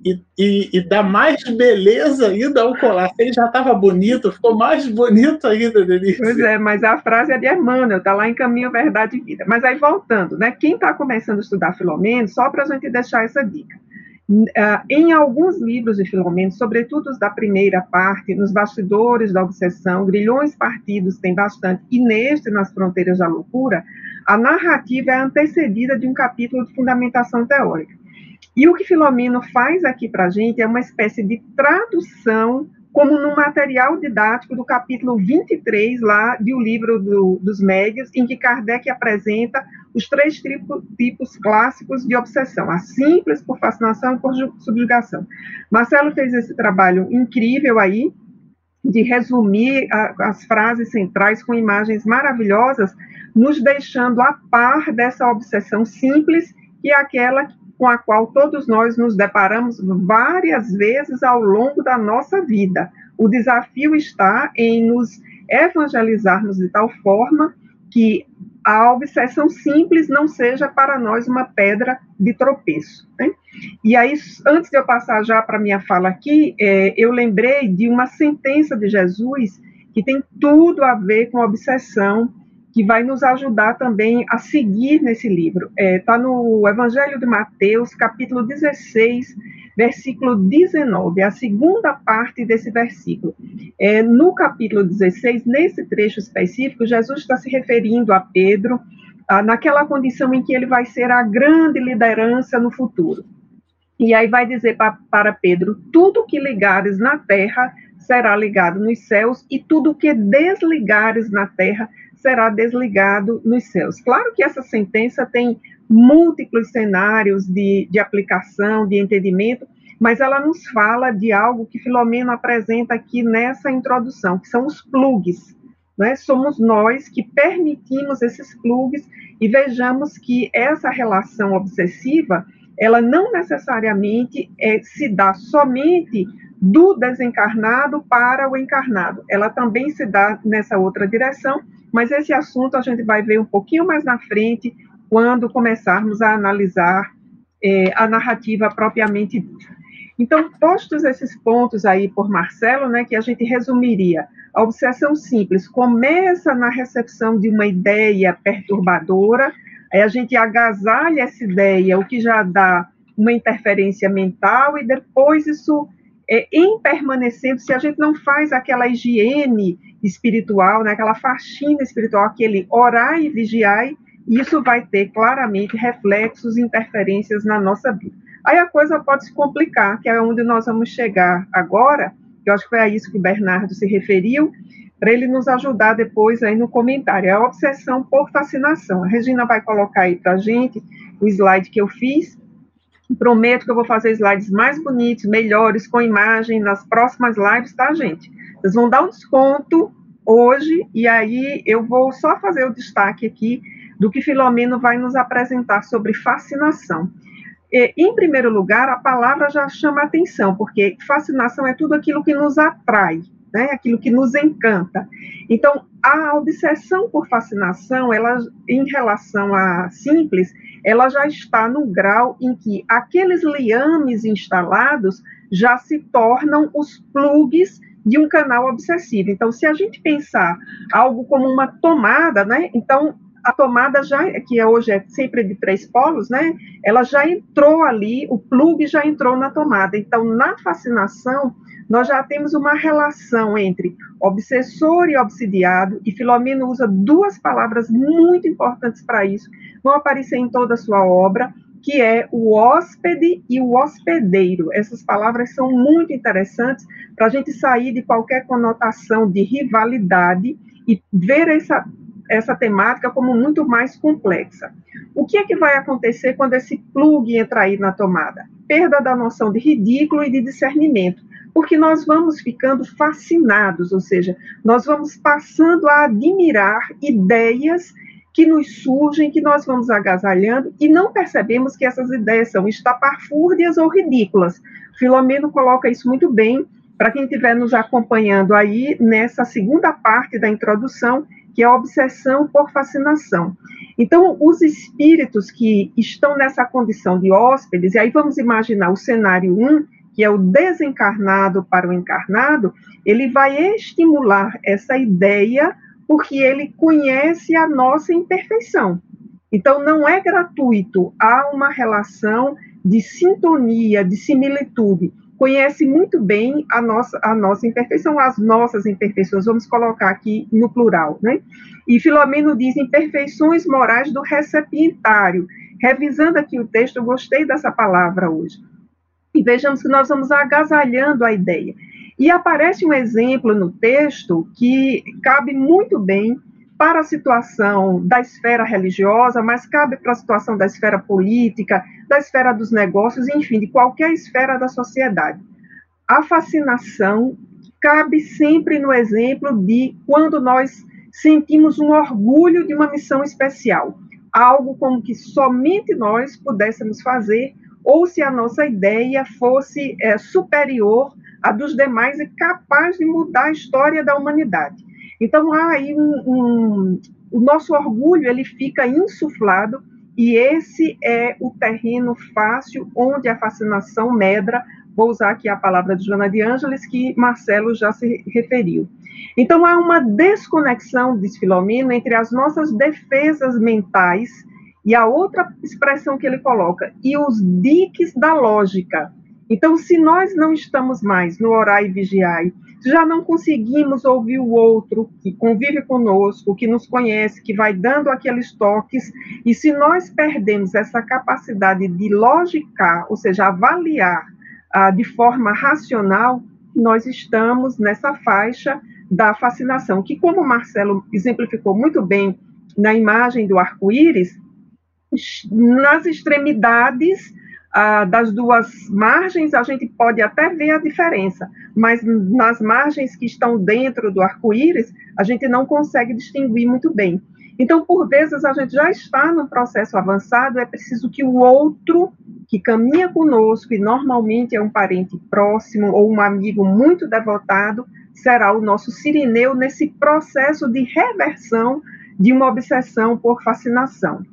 e, e, e, dá mais beleza ainda ao colar. ele já estava bonito, ficou mais bonito ainda, Denise. Pois é, mas a frase é de Emmanuel, está lá em Caminho, Verdade e Vida. Mas aí, voltando, né? Quem está começando a estudar Filomeno, só para a gente deixar essa dica. Uh, em alguns livros de Filomeno, sobretudo os da primeira parte, nos bastidores da obsessão, grilhões partidos tem bastante, e neste, nas fronteiras da loucura, a narrativa é antecedida de um capítulo de fundamentação teórica. E o que Filomeno faz aqui para a gente é uma espécie de tradução, como no material didático do capítulo 23, lá de O Livro do, dos Médios, em que Kardec apresenta os três tipo, tipos clássicos de obsessão: a simples, por fascinação e por subjugação. Marcelo fez esse trabalho incrível aí, de resumir a, as frases centrais com imagens maravilhosas, nos deixando a par dessa obsessão simples, que é aquela com a qual todos nós nos deparamos várias vezes ao longo da nossa vida. O desafio está em nos evangelizarmos de tal forma que a obsessão simples não seja para nós uma pedra de tropeço. Né? E aí, antes de eu passar já para a minha fala aqui, é, eu lembrei de uma sentença de Jesus que tem tudo a ver com a obsessão que vai nos ajudar também a seguir nesse livro. Está é, tá no Evangelho de Mateus, capítulo 16, versículo 19, a segunda parte desse versículo. É, no capítulo 16, nesse trecho específico, Jesus está se referindo a Pedro, ah, naquela condição em que ele vai ser a grande liderança no futuro. E aí vai dizer pra, para Pedro: tudo que ligares na terra será ligado nos céus, e tudo que desligares na terra será desligado nos céus. Claro que essa sentença tem múltiplos cenários de, de aplicação, de entendimento, mas ela nos fala de algo que Filomeno apresenta aqui nessa introdução, que são os plugs. Né? Somos nós que permitimos esses plugs e vejamos que essa relação obsessiva, ela não necessariamente é, se dá somente do desencarnado para o encarnado. Ela também se dá nessa outra direção, mas esse assunto a gente vai ver um pouquinho mais na frente, quando começarmos a analisar é, a narrativa propriamente dita. Então, postos esses pontos aí por Marcelo, né, que a gente resumiria, a obsessão simples começa na recepção de uma ideia perturbadora, aí a gente agasalha essa ideia, o que já dá uma interferência mental, e depois isso, é, em permanecendo, se a gente não faz aquela higiene espiritual, né, aquela faxina espiritual, aquele orar e vigiar, isso vai ter claramente reflexos, interferências na nossa vida. Aí a coisa pode se complicar, que é onde nós vamos chegar agora, que eu acho que foi a isso que Bernardo se referiu, para ele nos ajudar depois aí no comentário. É a obsessão por fascinação. A Regina vai colocar aí para a gente o slide que eu fiz. Prometo que eu vou fazer slides mais bonitos, melhores, com imagem nas próximas lives, tá, gente? Vocês vão dar um desconto hoje, e aí eu vou só fazer o destaque aqui do que Filomeno vai nos apresentar sobre fascinação. Em primeiro lugar, a palavra já chama atenção, porque fascinação é tudo aquilo que nos atrai, né? aquilo que nos encanta. Então, a obsessão por fascinação, ela, em relação a simples, ela já está no grau em que aqueles liames instalados já se tornam os plugs de um canal obsessivo. Então, se a gente pensar algo como uma tomada, né? Então, a tomada já, que hoje é sempre de três polos, né? Ela já entrou ali, o plug já entrou na tomada. Então, na fascinação, nós já temos uma relação entre obsessor e obsidiado, e Filomeno usa duas palavras muito importantes para isso, vão aparecer em toda a sua obra, que é o hóspede e o hospedeiro. Essas palavras são muito interessantes para a gente sair de qualquer conotação de rivalidade e ver essa essa temática como muito mais complexa. O que é que vai acontecer quando esse plug entrar aí na tomada? Perda da noção de ridículo e de discernimento, porque nós vamos ficando fascinados, ou seja, nós vamos passando a admirar ideias que nos surgem, que nós vamos agasalhando e não percebemos que essas ideias são estapafúrdias ou ridículas. Filomeno coloca isso muito bem para quem estiver nos acompanhando aí nessa segunda parte da introdução que é a obsessão por fascinação. Então, os espíritos que estão nessa condição de hóspedes, e aí vamos imaginar o cenário 1, que é o desencarnado para o encarnado, ele vai estimular essa ideia porque ele conhece a nossa imperfeição. Então, não é gratuito, há uma relação de sintonia, de similitude conhece muito bem a nossa, a nossa imperfeição, as nossas imperfeições, vamos colocar aqui no plural, né? E Filomeno diz imperfeições morais do recipientário. Revisando aqui o texto, eu gostei dessa palavra hoje. E vejamos que nós vamos agasalhando a ideia. E aparece um exemplo no texto que cabe muito bem para a situação da esfera religiosa, mas cabe para a situação da esfera política, da esfera dos negócios, enfim, de qualquer esfera da sociedade. A fascinação cabe sempre no exemplo de quando nós sentimos um orgulho de uma missão especial, algo como que somente nós pudéssemos fazer, ou se a nossa ideia fosse é, superior à dos demais e capaz de mudar a história da humanidade. Então há aí um, um, o nosso orgulho ele fica insuflado e esse é o terreno fácil onde a fascinação medra. Vou usar aqui a palavra de Joana de Ângeles que Marcelo já se referiu. Então há uma desconexão, diz Filomeno, entre as nossas defesas mentais e a outra expressão que ele coloca, e os diques da lógica. Então, se nós não estamos mais no orar e vigiar, já não conseguimos ouvir o outro que convive conosco, que nos conhece, que vai dando aqueles toques, e se nós perdemos essa capacidade de logicar, ou seja, avaliar ah, de forma racional, nós estamos nessa faixa da fascinação, que, como o Marcelo exemplificou muito bem na imagem do arco-íris, nas extremidades ah, das duas margens, a gente pode até ver a diferença, mas nas margens que estão dentro do arco-íris, a gente não consegue distinguir muito bem. Então, por vezes, a gente já está num processo avançado, é preciso que o outro que caminha conosco, e normalmente é um parente próximo ou um amigo muito devotado, será o nosso sirineu nesse processo de reversão de uma obsessão por fascinação.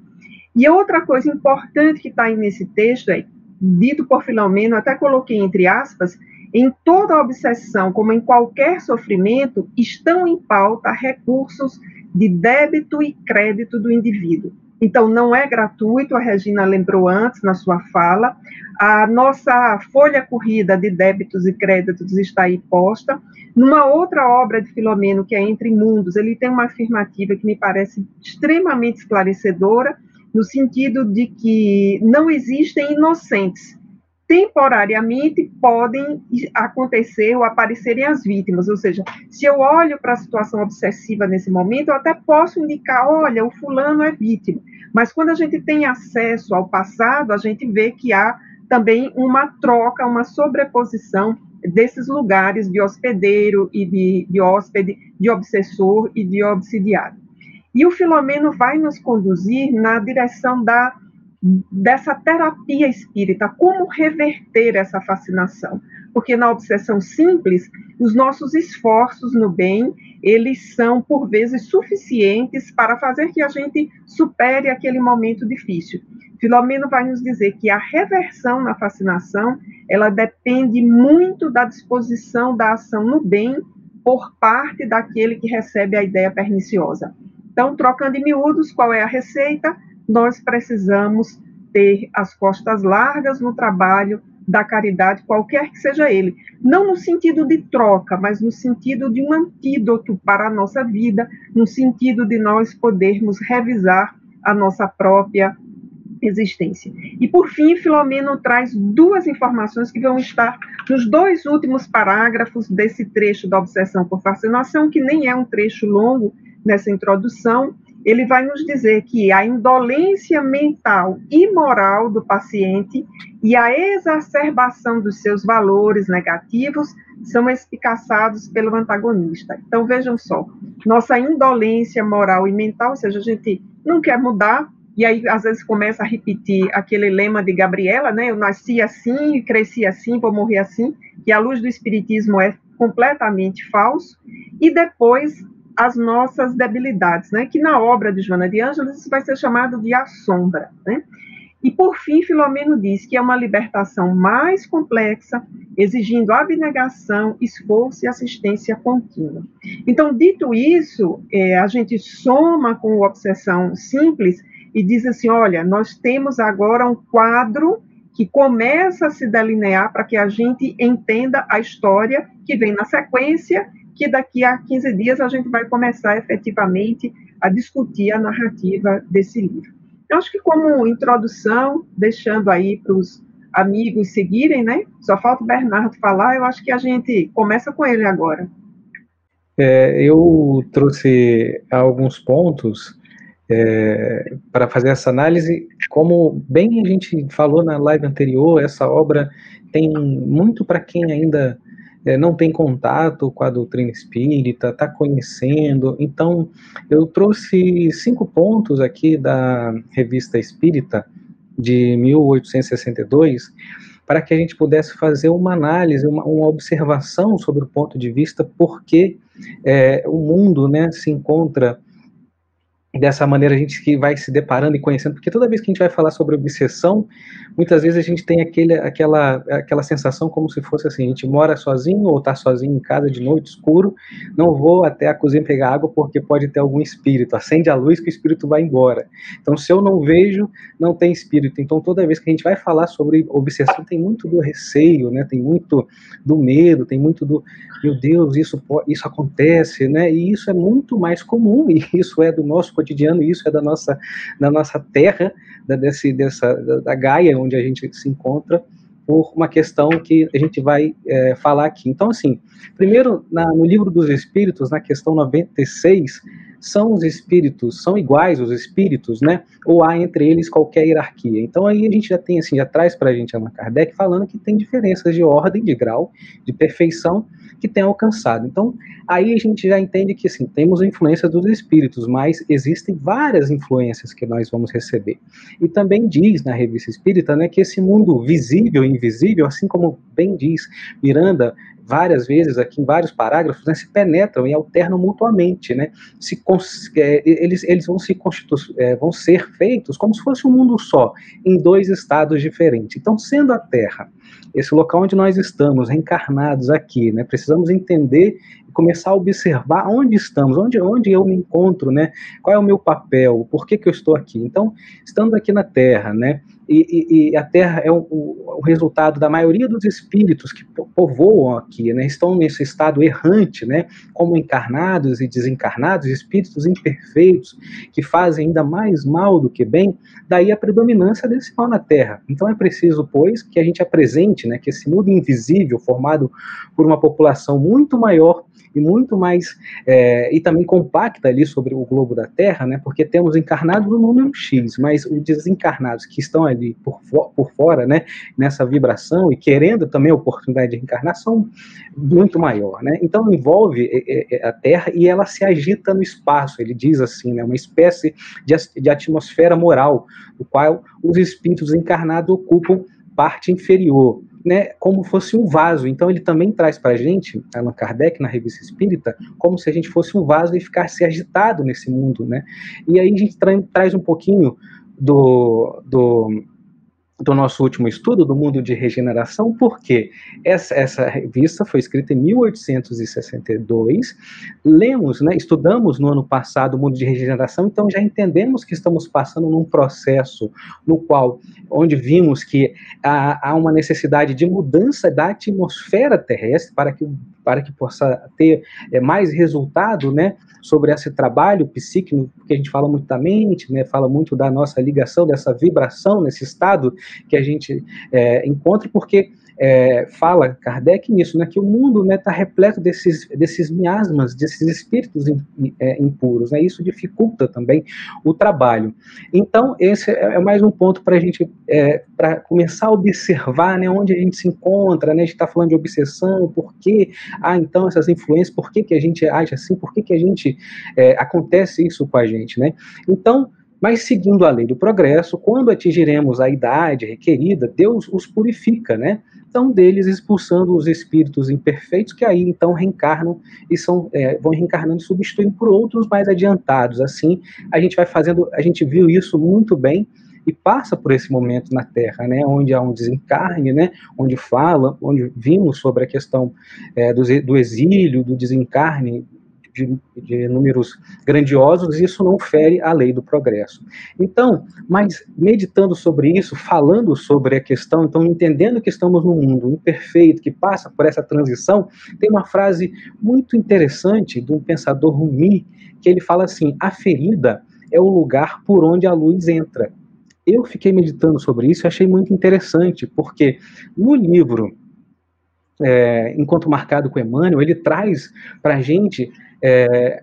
E outra coisa importante que está aí nesse texto é, dito por Filomeno, até coloquei entre aspas, em toda obsessão, como em qualquer sofrimento, estão em pauta recursos de débito e crédito do indivíduo. Então, não é gratuito, a Regina lembrou antes na sua fala. A nossa folha corrida de débitos e créditos está aí posta. Numa outra obra de Filomeno, que é Entre Mundos, ele tem uma afirmativa que me parece extremamente esclarecedora, no sentido de que não existem inocentes temporariamente podem acontecer ou aparecerem as vítimas. Ou seja, se eu olho para a situação obsessiva nesse momento, eu até posso indicar, olha, o fulano é vítima. Mas quando a gente tem acesso ao passado, a gente vê que há também uma troca, uma sobreposição desses lugares de hospedeiro e de, de hóspede, de obsessor e de obsidiado. E o Filomeno vai nos conduzir na direção da dessa terapia espírita, como reverter essa fascinação. Porque na obsessão simples, os nossos esforços no bem, eles são por vezes suficientes para fazer que a gente supere aquele momento difícil. Filomeno vai nos dizer que a reversão na fascinação, ela depende muito da disposição da ação no bem por parte daquele que recebe a ideia perniciosa. Então, trocando em miúdos, qual é a receita? nós precisamos ter as costas largas no trabalho da caridade, qualquer que seja ele. Não no sentido de troca, mas no sentido de um antídoto para a nossa vida, no sentido de nós podermos revisar a nossa própria existência. E por fim, Filomeno traz duas informações que vão estar nos dois últimos parágrafos desse trecho da obsessão por fascinação, que nem é um trecho longo nessa introdução, ele vai nos dizer que a indolência mental e moral do paciente e a exacerbação dos seus valores negativos são espicaçados pelo antagonista. Então vejam só, nossa indolência moral e mental, ou seja, a gente não quer mudar, e aí às vezes começa a repetir aquele lema de Gabriela, né? Eu nasci assim, cresci assim, vou morrer assim, que a luz do espiritismo é completamente falso, e depois as nossas debilidades, né? que na obra de Joana de Ângeles vai ser chamado de a sombra. Né? E, por fim, Filomeno diz que é uma libertação mais complexa, exigindo abnegação, esforço e assistência contínua. Então, dito isso, é, a gente soma com a obsessão simples e diz assim: olha, nós temos agora um quadro que começa a se delinear para que a gente entenda a história que vem na sequência que daqui a 15 dias a gente vai começar efetivamente a discutir a narrativa desse livro. Eu acho que como introdução, deixando aí para os amigos seguirem, né? Só falta o Bernardo falar, eu acho que a gente começa com ele agora. É, eu trouxe alguns pontos é, para fazer essa análise. Como bem a gente falou na live anterior, essa obra tem muito para quem ainda é, não tem contato com a doutrina espírita, está conhecendo. Então, eu trouxe cinco pontos aqui da Revista Espírita de 1862 para que a gente pudesse fazer uma análise, uma, uma observação sobre o ponto de vista porque é, o mundo né, se encontra dessa maneira a gente vai se deparando e conhecendo, porque toda vez que a gente vai falar sobre obsessão, muitas vezes a gente tem aquele, aquela, aquela sensação como se fosse assim, a gente mora sozinho ou está sozinho em casa de noite, escuro, não vou até a cozinha pegar água porque pode ter algum espírito, acende a luz que o espírito vai embora. Então se eu não vejo, não tem espírito. Então toda vez que a gente vai falar sobre obsessão, tem muito do receio, né? tem muito do medo, tem muito do, meu Deus, isso, isso acontece, né? e isso é muito mais comum, e isso é do nosso isso é da nossa, da nossa terra, da, desse, dessa, da Gaia, onde a gente se encontra, por uma questão que a gente vai é, falar aqui. Então, assim, primeiro, na, no livro dos Espíritos, na questão 96, são os espíritos, são iguais os espíritos, né? Ou há entre eles qualquer hierarquia. Então aí a gente já tem assim, já traz para a gente Allan Kardec falando que tem diferenças de ordem, de grau, de perfeição que tem alcançado. Então aí a gente já entende que assim, temos a influência dos espíritos, mas existem várias influências que nós vamos receber. E também diz na revista Espírita, né, que esse mundo visível e invisível, assim como bem diz Miranda, várias vezes aqui em vários parágrafos, né, se penetram e alternam mutuamente, né, se, é, eles, eles vão, se é, vão ser feitos como se fosse um mundo só, em dois estados diferentes. Então, sendo a Terra esse local onde nós estamos, reencarnados aqui, né, precisamos entender e começar a observar onde estamos, onde, onde eu me encontro, né, qual é o meu papel, por que, que eu estou aqui. Então, estando aqui na Terra, né, e, e, a Terra é o, o, resultado da maioria dos espíritos que povoam aqui, né, estão nesse estado errante, né, como encarnados e desencarnados, espíritos imperfeitos que fazem ainda mais mal do que bem, daí a predominância desse mal na Terra. Então é preciso, pois, que a gente apresente né, que esse mundo invisível, formado por uma população muito maior e muito mais é, e também compacta ali sobre o globo da Terra, né? Porque temos encarnados no número X, mas os desencarnados que estão ali por, por fora, né? Nessa vibração e querendo também a oportunidade de reencarnação muito maior, né? Então envolve é, é, a Terra e ela se agita no espaço. Ele diz assim, né? Uma espécie de, de atmosfera moral, do qual os espíritos encarnados ocupam parte inferior né, como fosse um vaso. Então ele também traz para a gente, Allan Kardec, na Revista Espírita, como se a gente fosse um vaso e ficasse agitado nesse mundo. Né? E aí a gente tra traz um pouquinho do, do do nosso último estudo do mundo de regeneração, porque essa, essa revista foi escrita em 1862, lemos, né, estudamos no ano passado o mundo de regeneração, então já entendemos que estamos passando num processo no qual, onde vimos que há, há uma necessidade de mudança da atmosfera terrestre para que para que possa ter é, mais resultado, né, sobre esse trabalho psíquico, que a gente fala muito da mente, né, fala muito da nossa ligação, dessa vibração, nesse estado que a gente é, encontra, porque é, fala Kardec nisso, né, que o mundo está né, tá repleto desses, desses miasmas, desses espíritos in, é, impuros. Né, isso dificulta também o trabalho. Então, esse é, é mais um ponto para a gente é, para começar a observar né, onde a gente se encontra. Né, a gente está falando de obsessão, por que há então essas influências, por que, que a gente age assim, por que, que a gente é, acontece isso com a gente. Né? Então, mas, segundo a lei do progresso, quando atingiremos a idade requerida, Deus os purifica, né? Então, deles expulsando os espíritos imperfeitos, que aí então reencarnam e são, é, vão reencarnando e substituindo por outros mais adiantados. Assim, a gente vai fazendo, a gente viu isso muito bem e passa por esse momento na Terra, né, onde há um desencarne, né, onde fala, onde vimos sobre a questão é, do, do exílio, do desencarne de, de números grandiosos, isso não fere a lei do progresso. Então, mas meditando sobre isso, falando sobre a questão, então entendendo que estamos num mundo imperfeito, que passa por essa transição, tem uma frase muito interessante de um pensador Rumi, que ele fala assim: a ferida é o lugar por onde a luz entra. Eu fiquei meditando sobre isso e achei muito interessante, porque no livro é, Enquanto Marcado com Emmanuel, ele traz para a gente é,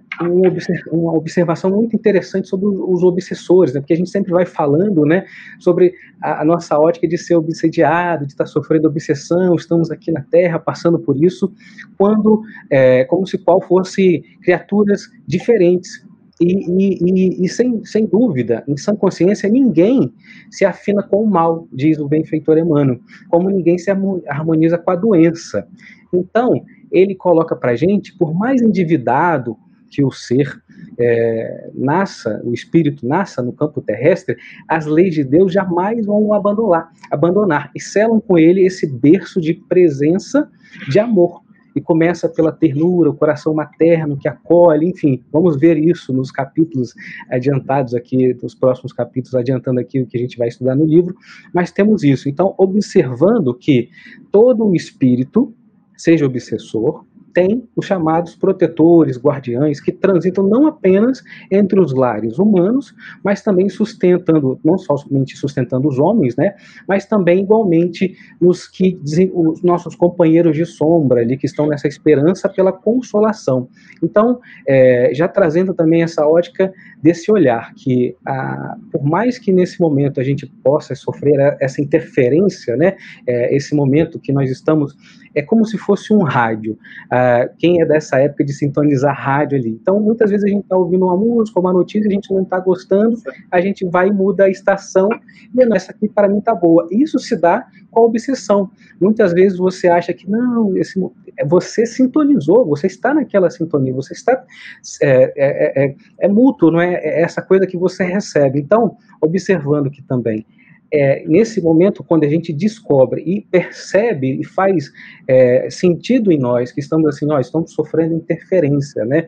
uma observação muito interessante sobre os obsessores, né? porque a gente sempre vai falando né, sobre a, nossa ótica de ser obsediado, de estar sofrendo obsessão, estamos aqui na Terra passando por isso, quando é, como se qual fosse criaturas diferentes. E, e, e, e, sem, sem dúvida, em sã consciência, ninguém se afina com o mal, diz o benfeitor Emmanuel, como ninguém se harmoniza com a doença. Então, ele coloca para gente, por mais endividado que o ser é, nasça, o espírito nasça no campo terrestre, as leis de Deus jamais vão o abandonar, abandonar. E selam com ele esse berço de presença de amor. E começa pela ternura, o coração materno que acolhe, enfim, vamos ver isso nos capítulos adiantados aqui, nos próximos capítulos, adiantando aqui o que a gente vai estudar no livro, mas temos isso. Então, observando que todo o espírito, seja obsessor, tem os chamados protetores, guardiães, que transitam não apenas entre os lares humanos, mas também sustentando, não somente sustentando os homens, né, mas também igualmente os que os nossos companheiros de sombra ali, que estão nessa esperança pela consolação. Então, é, já trazendo também essa ótica desse olhar, que a, por mais que nesse momento a gente possa sofrer essa interferência, né, é, esse momento que nós estamos é como se fosse um rádio. Uh, quem é dessa época de sintonizar rádio ali. Então, muitas vezes a gente está ouvindo uma música, uma notícia, a gente não está gostando, a gente vai e muda a estação, e não, essa aqui para mim está boa. Isso se dá com a obsessão. Muitas vezes você acha que não, esse, você sintonizou, você está naquela sintonia, você está. É, é, é, é mútuo, não é? É essa coisa que você recebe. Então, observando que também é, nesse momento, quando a gente descobre e percebe e faz é, sentido em nós, que estamos assim, nós estamos sofrendo interferência, né?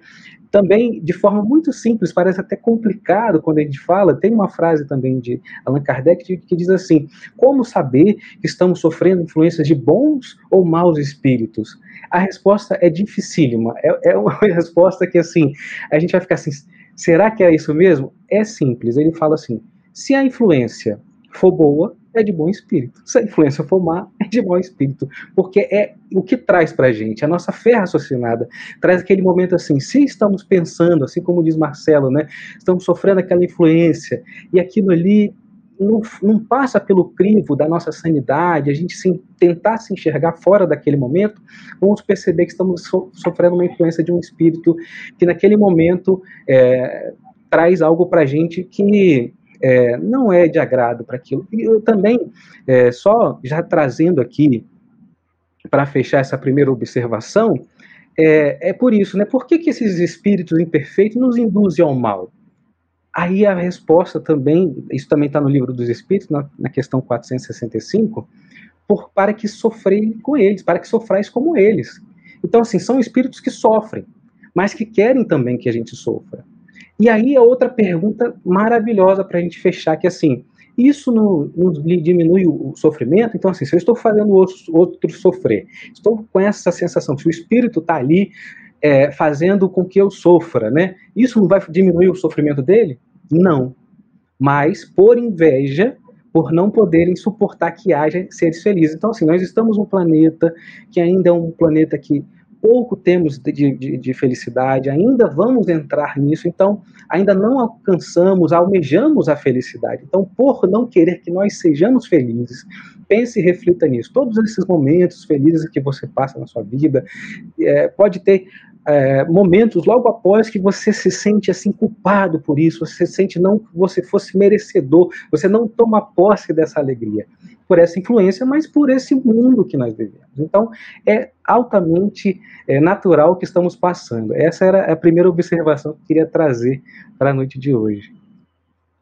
Também, de forma muito simples, parece até complicado quando a gente fala, tem uma frase também de Allan Kardec que diz assim, como saber que estamos sofrendo influências de bons ou maus espíritos? A resposta é dificílima, é, é uma (laughs) resposta que, assim, a gente vai ficar assim, será que é isso mesmo? É simples, ele fala assim, se a influência for boa, é de bom espírito. Se a influência for má, (laughs) é de mau espírito. Porque é o que traz para a gente, a nossa fé raciocinada, traz aquele momento assim, se estamos pensando, assim como diz Marcelo, né, estamos sofrendo aquela influência, e aquilo ali não, não passa pelo crivo da nossa sanidade, a gente se, tentar se enxergar fora daquele momento, vamos perceber que estamos so, sofrendo uma influência de um espírito que naquele momento é, traz algo para a gente que é, não é de agrado para aquilo. E eu também, é, só já trazendo aqui, para fechar essa primeira observação, é, é, por isso, né? Por que, que esses espíritos imperfeitos nos induzem ao mal? Aí a resposta também, isso também está no livro dos Espíritos, na, na questão 465, por, para que sofrem com eles, para que sofrais como eles. Então, assim, são espíritos que sofrem, mas que querem também que a gente sofra. E aí a outra pergunta maravilhosa para a gente fechar, que assim, isso não, não, diminui o sofrimento? Então, assim, se eu estou fazendo outro, outro sofrer, estou com essa sensação, se o espírito está ali é, fazendo com que eu sofra, né? Isso não vai diminuir o sofrimento dele? Não. Mas, por inveja, por não poderem suportar que haja seres felizes. Então, assim, nós estamos num planeta que ainda é um planeta que pouco temos de, de, de, felicidade, ainda vamos entrar nisso, então ainda não alcançamos, almejamos a felicidade. Então, por não querer que nós sejamos felizes, pense e reflita nisso. Todos esses momentos felizes que você passa na sua vida, é, pode ter é, momentos logo após que você se sente assim culpado por isso, você sente não que você fosse merecedor, você não toma posse dessa alegria por essa influência, mas por esse mundo que nós vivemos. Então, é altamente é, natural que estamos passando. Essa era a primeira observação que eu queria trazer para a noite de hoje.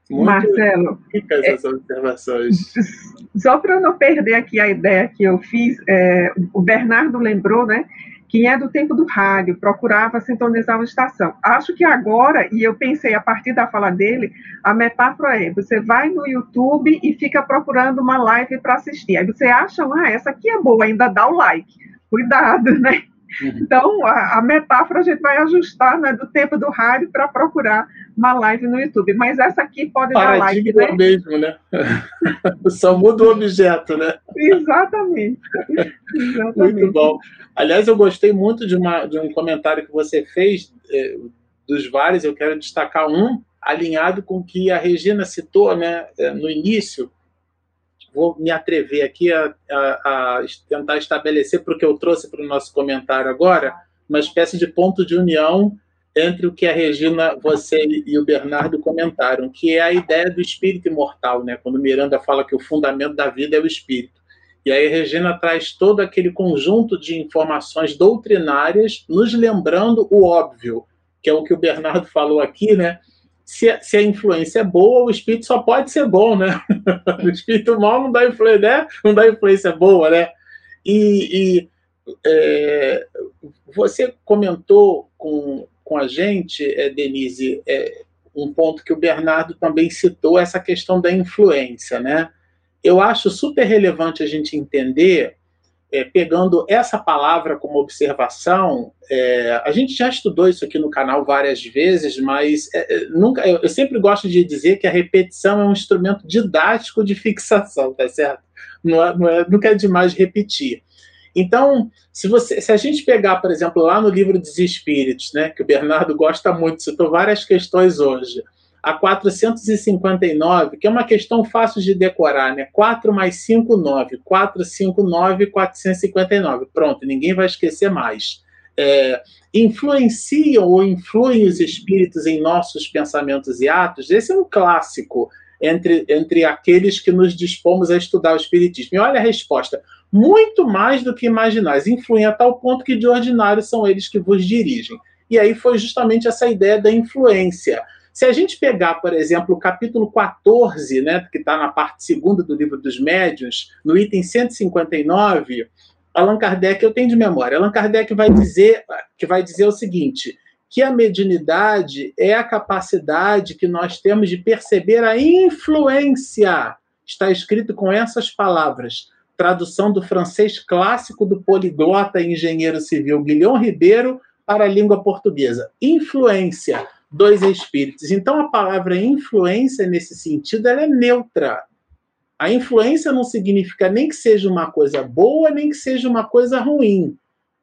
Muito Marcelo, ricas essas observações. Só para não perder aqui a ideia que eu fiz, é, o Bernardo lembrou, né, quem é do tempo do rádio, procurava sintonizar uma estação. Acho que agora, e eu pensei a partir da fala dele, a metáfora é: você vai no YouTube e fica procurando uma live para assistir. Aí você acha, ah, essa aqui é boa, ainda dá o like. Cuidado, (laughs) né? Uhum. Então, a, a, metáfora a gente vai ajustar né, do tempo do rádio para procurar uma live no YouTube. Mas essa aqui pode dar like, né? mesmo, né? (laughs) Só muda o objeto, né? Exatamente. Exatamente. Muito bom. Aliás, eu gostei muito de, uma, de um comentário que você fez, eh, dos vários, eu quero destacar um, alinhado com o que a Regina citou né, eh, no início. Vou me atrever aqui a, a, a tentar estabelecer, porque eu trouxe para o nosso comentário agora, uma espécie de ponto de união entre o que a Regina, você e o Bernardo comentaram, que é a ideia do espírito imortal, né? quando Miranda fala que o fundamento da vida é o espírito. E aí Regina traz todo aquele conjunto de informações doutrinárias, nos lembrando o óbvio, que é o que o Bernardo falou aqui, né? Se a, se a influência é boa, o espírito só pode ser bom, né? (laughs) o espírito mal não dá influência, né? Não dá influência boa, né? E, e é, você comentou com, com a gente, é, Denise, é, um ponto que o Bernardo também citou, essa questão da influência, né? Eu acho super relevante a gente entender, é, pegando essa palavra como observação, é, a gente já estudou isso aqui no canal várias vezes, mas é, é nunca, eu, eu, sempre gosto de dizer que a repetição é um instrumento didático de fixação, tá certo? Não é, não nunca é demais repetir. Então, se, você, se a gente pegar, por exemplo, lá no livro dos Espíritos, né, que o Bernardo gosta muito, citou várias questões hoje, a 459, que é uma questão fácil de decorar, né? 4 mais 5, 9. 4, 5, 9, 459. Pronto, ninguém vai esquecer mais. É, influenciam ou influem os espíritos em nossos pensamentos e atos? Esse é um clássico entre, entre aqueles que nos dispomos a estudar o Espiritismo. E olha a resposta: muito mais do que imaginais, influem a tal ponto que de ordinário são eles que vos dirigem. E aí foi justamente essa ideia da influência. Se a gente pegar, por exemplo, o capítulo 14, né, que está na parte segunda do livro dos médiuns, no item 159, Allan Kardec, eu tenho de memória, Allan Kardec vai dizer, que vai dizer o seguinte, que a mediunidade é a capacidade que nós temos de perceber a influência. Está escrito com essas palavras, tradução do francês clássico do poliglota e engenheiro civil Guilhom Ribeiro para a língua portuguesa. Influência, dois espíritos. Então a palavra influência nesse sentido ela é neutra. A influência não significa nem que seja uma coisa boa, nem que seja uma coisa ruim.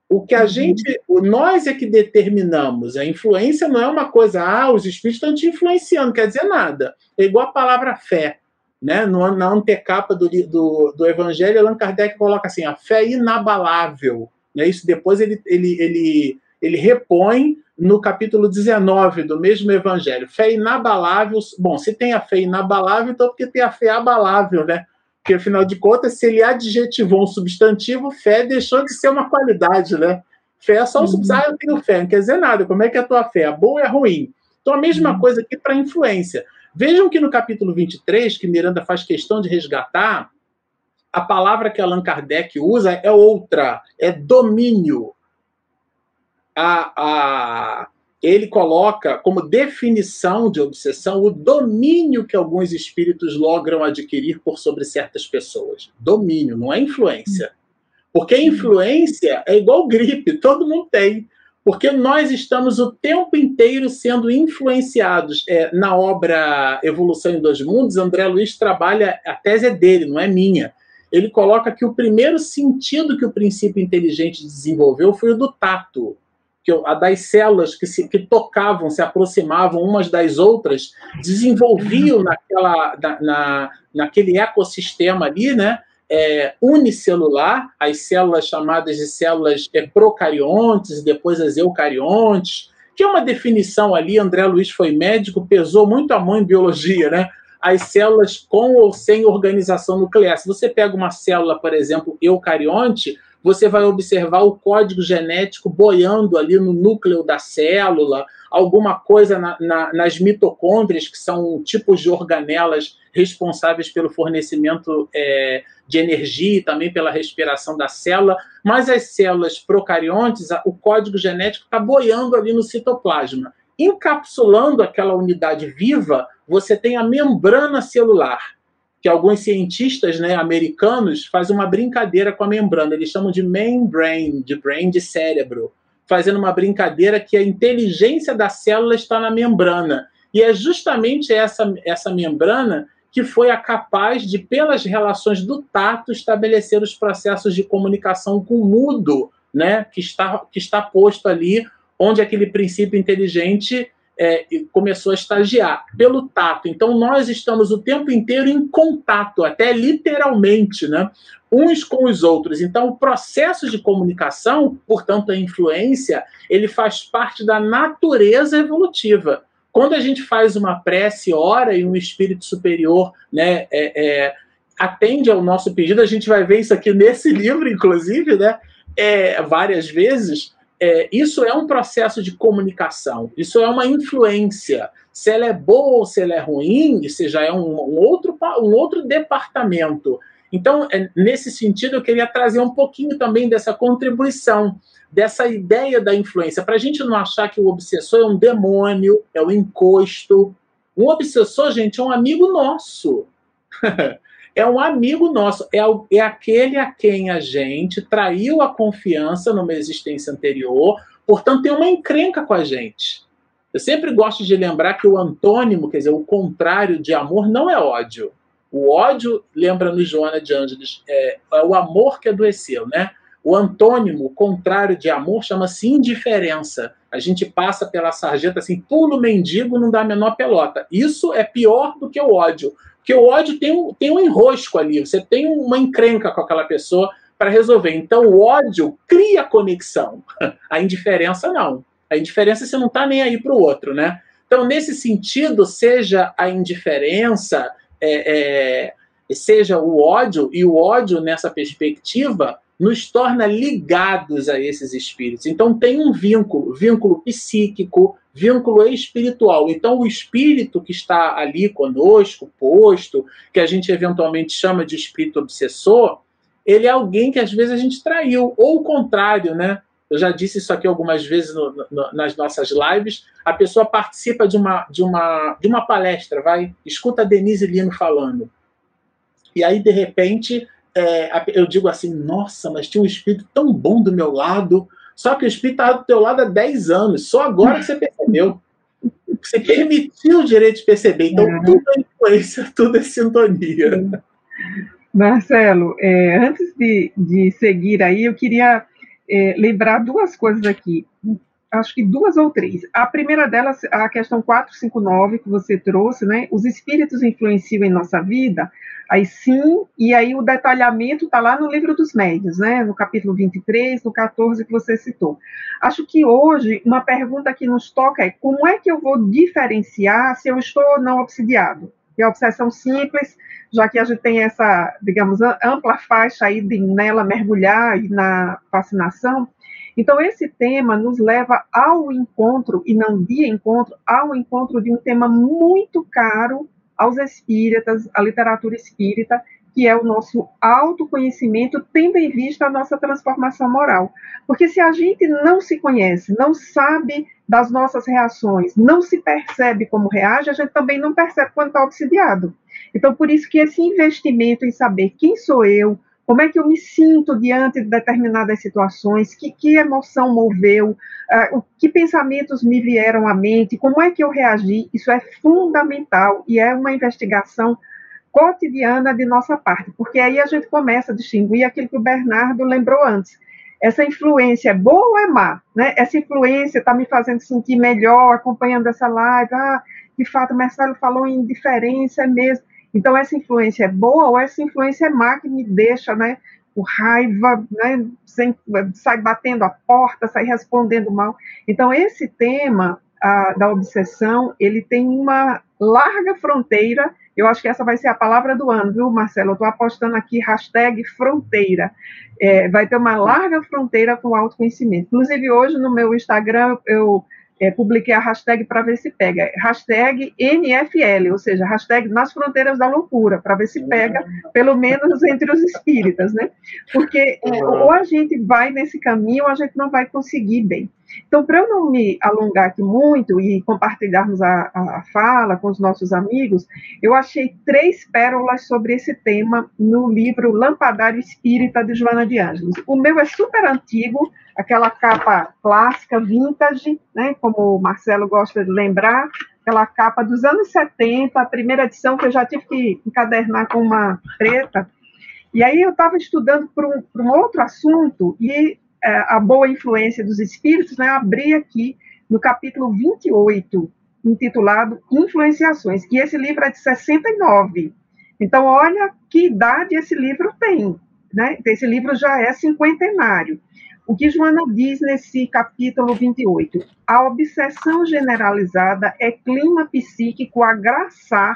O que a uhum. gente, nós é que determinamos. A influência não é uma coisa, ah, os espíritos estão te influenciando, quer dizer nada. É igual a palavra fé. Né? No, na antecapa do, do, do Evangelho, Allan Kardec coloca assim: a fé inabalável. Né? Isso depois ele, ele, ele, ele repõe no capítulo 19 do mesmo Evangelho. Fé inabalável. Bom, se tem a fé inabalável, então porque tem a fé abalável, né? Porque, afinal de contas, se ele adjetivou um substantivo, fé deixou de ser uma qualidade, né? Fé é só um substantivo. Uhum. Ah, eu tenho fé, não quer dizer nada. Como é que é a tua fé? É boa ou é ruim? Então, a mesma uhum. coisa aqui para influência. Vejam que no capítulo 23, que Miranda faz questão de resgatar, a palavra que Allan Kardec usa é outra, é domínio. A, a, ele coloca como definição de obsessão o domínio que alguns espíritos logram adquirir por sobre certas pessoas. Domínio, não é influência. Porque influência é igual gripe, todo mundo tem. Porque nós estamos o tempo inteiro sendo influenciados. É, na obra Evolução em Dois Mundos, André Luiz trabalha, a tese é dele, não é minha. Ele coloca que o primeiro sentido que o princípio inteligente desenvolveu foi o do tato que a das células que, se, que tocavam, se aproximavam umas das outras, desenvolviam naquela, na, na naquele ecossistema ali, né? É, unicelular, as células chamadas de células é, procariontes e depois as eucariontes, que é uma definição ali, André Luiz foi médico, pesou muito a mão em biologia, né? As células com ou sem organização nuclear. Se você pega uma célula, por exemplo, eucarionte, você vai observar o código genético boiando ali no núcleo da célula, alguma coisa na, na, nas mitocôndrias, que são tipos de organelas responsáveis pelo fornecimento é, de energia e também pela respiração da célula, mas as células procariontes, o código genético está boiando ali no citoplasma. Encapsulando aquela unidade viva, você tem a membrana celular que alguns cientistas né, americanos fazem uma brincadeira com a membrana. Eles chamam de membrane, de brain de cérebro, fazendo uma brincadeira que a inteligência da célula está na membrana. E é justamente essa, essa membrana que foi a capaz de, pelas relações do tato, estabelecer os processos de comunicação com o mudo, né, que está, que está posto ali, onde aquele princípio inteligente é, começou a estagiar pelo tato. Então nós estamos o tempo inteiro em contato, até literalmente, né? uns com os outros. Então o processo de comunicação, portanto a influência, ele faz parte da natureza evolutiva. Quando a gente faz uma prece, ora e um espírito superior, né, é, é, atende ao nosso pedido, a gente vai ver isso aqui nesse livro, inclusive, né, é, várias vezes é, isso é um processo de comunicação, isso é uma influência. Se ela é boa ou se ela é ruim, isso já é um, um outro, um outro departamento. Então, é, nesse sentido, eu queria trazer um pouquinho também dessa contribuição, dessa ideia da influência, para a gente não achar que o obsessor é um demônio, é um encosto. Um obsessor, gente, é um amigo nosso. (laughs) é um amigo nosso, é, é aquele a quem a gente traiu a confiança numa existência anterior, portanto tem uma encrenca com a gente. Eu sempre gosto de lembrar que o antônimo, quer dizer, o contrário de amor, não é ódio. O ódio, lembra-nos Joana de Ângeles, é, é, o amor que adoeceu, né? O antônimo, o contrário de amor, chama-se indiferença. A gente passa pela sarjeta assim, pulo mendigo, não dá a menor pelota. Isso é pior do que o ódio. Porque o ódio tem um, tem um enrosco ali, você tem uma encrenca com aquela pessoa para resolver. Então o ódio cria conexão, (laughs) a indiferença não. A indiferença você não está nem aí para o outro, né? Então, nesse sentido, seja a indiferença, é, é, seja o ódio, e o ódio nessa perspectiva nos torna ligados a esses espíritos. Então tem um vínculo, vínculo psíquico, vínculo espiritual. Então o espírito que está ali conosco, posto, que a gente eventualmente chama de espírito obsessor, ele é alguém que às vezes a gente traiu, ou o contrário, né? Eu já disse isso aqui algumas vezes no, no, nas nossas lives. A pessoa participa de uma, de uma, de uma palestra, vai, escuta a Denise Lino falando. E aí, de repente, é, eu digo assim, nossa, mas tinha um espírito tão bom do meu lado, só que o espírito estava do teu lado há 10 anos, só agora que você percebeu. Você permitiu o direito de perceber. Então, é. tudo é influência, tudo é sintonia. Marcelo, é, antes de, de seguir aí, eu queria é, lembrar duas coisas aqui. Acho que duas ou três. A primeira delas, a questão 459 que você trouxe, né? Os espíritos influenciam em nossa vida. Aí sim, e aí o detalhamento está lá no livro dos médios, né? No capítulo 23, no 14 que você citou. Acho que hoje uma pergunta que nos toca é como é que eu vou diferenciar se eu estou ou não obsidiado? É a obsessão simples, já que a gente tem essa, digamos, ampla faixa aí de nela mergulhar na fascinação. Então, esse tema nos leva ao encontro, e não de encontro, ao encontro de um tema muito caro aos espíritas, à literatura espírita, que é o nosso autoconhecimento, tendo em vista a nossa transformação moral. Porque se a gente não se conhece, não sabe das nossas reações, não se percebe como reage, a gente também não percebe quando está obsidiado. Então, por isso que esse investimento em saber quem sou eu, como é que eu me sinto diante de determinadas situações, que, que emoção moveu, uh, que pensamentos me vieram à mente, como é que eu reagi, isso é fundamental e é uma investigação cotidiana de nossa parte, porque aí a gente começa a distinguir aquilo que o Bernardo lembrou antes. Essa influência é boa ou é má? Né? Essa influência está me fazendo sentir melhor acompanhando essa live. Ah, de fato, o Marcelo falou em indiferença mesmo. Então, essa influência é boa ou essa influência é má que me deixa, né, com raiva, né, sem, sai batendo a porta, sai respondendo mal. Então, esse tema a, da obsessão, ele tem uma larga fronteira, eu acho que essa vai ser a palavra do ano, viu, Marcelo? Eu estou apostando aqui, hashtag fronteira. É, vai ter uma larga fronteira com o autoconhecimento. Inclusive, hoje no meu Instagram, eu é, publiquei a hashtag para ver se pega, hashtag NFL, ou seja, hashtag nas fronteiras da loucura, para ver se pega, pelo menos (laughs) entre os espíritas, né? Porque é, ou a gente vai nesse caminho ou a gente não vai conseguir bem. Então, para eu não me alongar aqui muito e compartilharmos a, a fala com os nossos amigos, eu achei três pérolas sobre esse tema no livro Lampadário Espírita de Joana de Ângeles. O meu é super antigo, aquela capa clássica, vintage, né, como o Marcelo gosta de lembrar, aquela capa dos anos 70, a primeira edição que eu já tive que encadernar com uma preta. E aí eu estava estudando por um, um, outro assunto e a boa influência dos espíritos, né, abri aqui no capítulo 28, intitulado Influenciações, e esse livro é de 69. Então, olha que idade esse livro tem. Né? Esse livro já é cinquentenário. O que Joana diz nesse capítulo 28? A obsessão generalizada é clima psíquico a graçar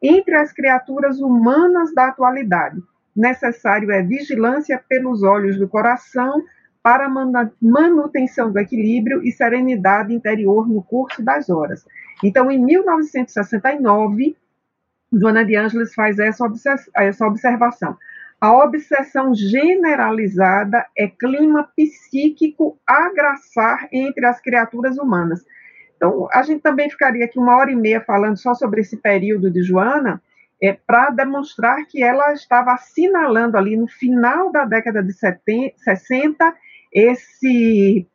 entre as criaturas humanas da atualidade. Necessário é vigilância pelos olhos do coração para manutenção do equilíbrio e serenidade interior no curso das horas. Então, em 1969, Joana de Ângeles faz essa, observação. A obsessão generalizada é clima psíquico a graçar entre as criaturas humanas. Então, a gente também ficaria aqui uma hora e meia falando só sobre esse período de Joana, é, para demonstrar que ela estava assinalando ali no final da década de 70, 60 esse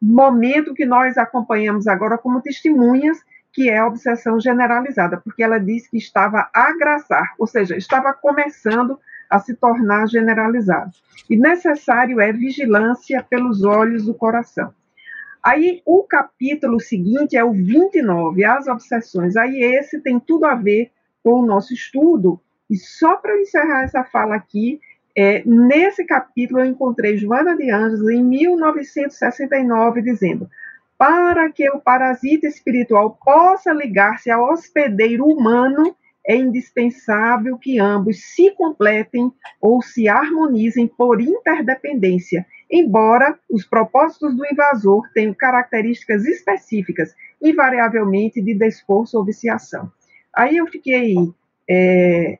momento que nós acompanhamos agora como testemunhas, que é a obsessão generalizada, porque ela diz que estava a agraçar, ou seja, estava começando a se tornar generalizado. E necessário é vigilância pelos olhos do coração. Aí o capítulo seguinte é o 29, as obsessões. Aí esse tem tudo a ver com o nosso estudo. E só para encerrar essa fala aqui, é, nesse capítulo eu encontrei Joana de Anjos em 1969 dizendo: para que o parasita espiritual possa ligar-se ao hospedeiro humano, é indispensável que ambos se completem ou se harmonizem por interdependência, embora os propósitos do invasor tenham características específicas, invariavelmente de desforço ou viciação. Aí eu fiquei é,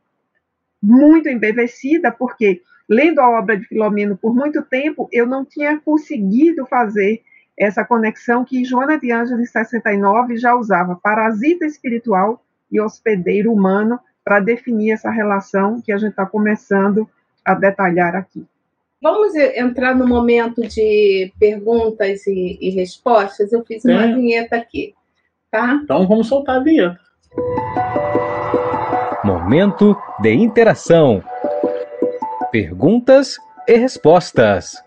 muito embevecida, porque lendo a obra de Filomeno por muito tempo, eu não tinha conseguido fazer essa conexão que Joana de Anjos, em 69, já usava parasita espiritual e hospedeiro humano para definir essa relação que a gente está começando a detalhar aqui. Vamos entrar no momento de perguntas e, e respostas. Eu fiz uma é. vinheta aqui, tá? Então vamos soltar a vinheta. Momento de interação. Perguntas e respostas.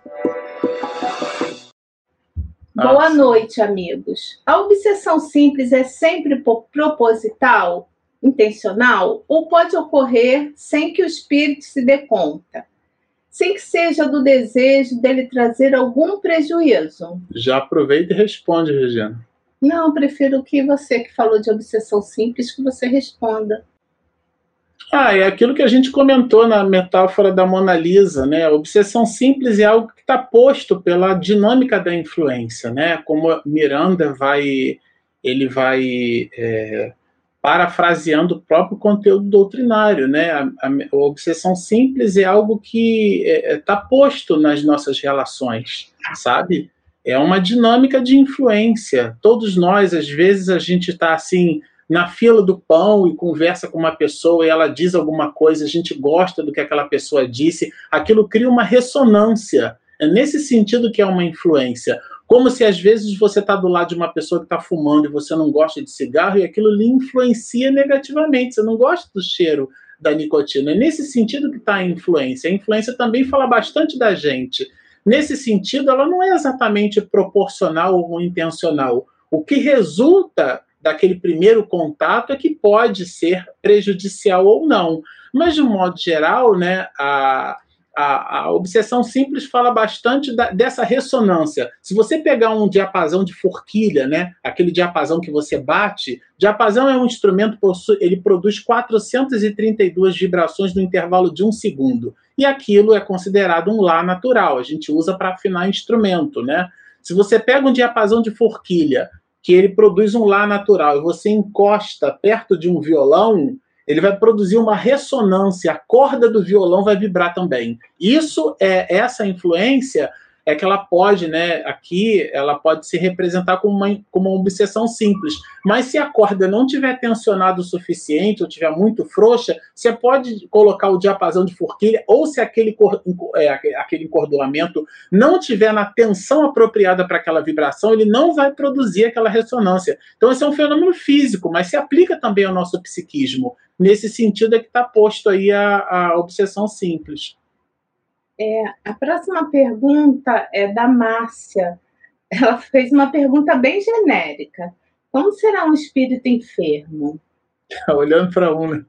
Boa noite, amigos. A obsessão simples é sempre proposital, intencional, ou pode ocorrer sem que o espírito se dê conta? Sem que seja do desejo dele trazer algum prejuízo? Já aproveita e responde, Regina. Não, prefiro que você que falou de obsessão simples, que você responda. Ah, é aquilo que a gente comentou na metáfora da Mona Lisa, né? A obsessão simples é algo que está posto pela dinâmica da influência, né? Como Miranda vai, ele vai é, parafraseando o próprio conteúdo doutrinário, né? A, a, a obsessão simples é algo que está é, é tá posto nas nossas relações, sabe? É uma dinâmica de influência. Todos nós, às vezes, a gente está assim na fila do pão e conversa com uma pessoa e ela diz alguma coisa, a gente gosta do que aquela pessoa disse, aquilo cria uma ressonância. É nesse sentido que é uma influência. Como se às vezes você está do lado de uma pessoa que está fumando e você não gosta de cigarro e aquilo lhe influencia negativamente. Você não gosta do cheiro da nicotina. É nesse sentido que está a influência. A influência também fala bastante da gente. Nesse sentido, ela não é exatamente proporcional ou intencional. O que resulta daquele primeiro contato é que pode ser prejudicial ou não. Mas, de um modo geral, né, a, a, a obsessão simples fala bastante da, dessa ressonância. Se você pegar um diapasão de forquilha, né, aquele diapasão que você bate, diapasão é um instrumento, ele produz 432 vibrações no intervalo de um segundo. E aquilo é considerado um Lá natural, a gente usa para afinar instrumento, né? Se você pega um diapasão de forquilha que ele produz um Lá natural e você encosta perto de um violão, ele vai produzir uma ressonância, a corda do violão vai vibrar também. Isso é essa influência é que ela pode, né, aqui, ela pode se representar como uma, como uma obsessão simples. Mas se a corda não tiver tensionado o suficiente, ou tiver muito frouxa, você pode colocar o diapasão de forquilha, ou se aquele, é, aquele encordoamento não tiver na tensão apropriada para aquela vibração, ele não vai produzir aquela ressonância. Então, esse é um fenômeno físico, mas se aplica também ao nosso psiquismo. Nesse sentido é que está posto aí a, a obsessão simples. É, a próxima pergunta é da Márcia. Ela (laughs) fez uma pergunta bem genérica. Como será um espírito enfermo? Olhando para um, né?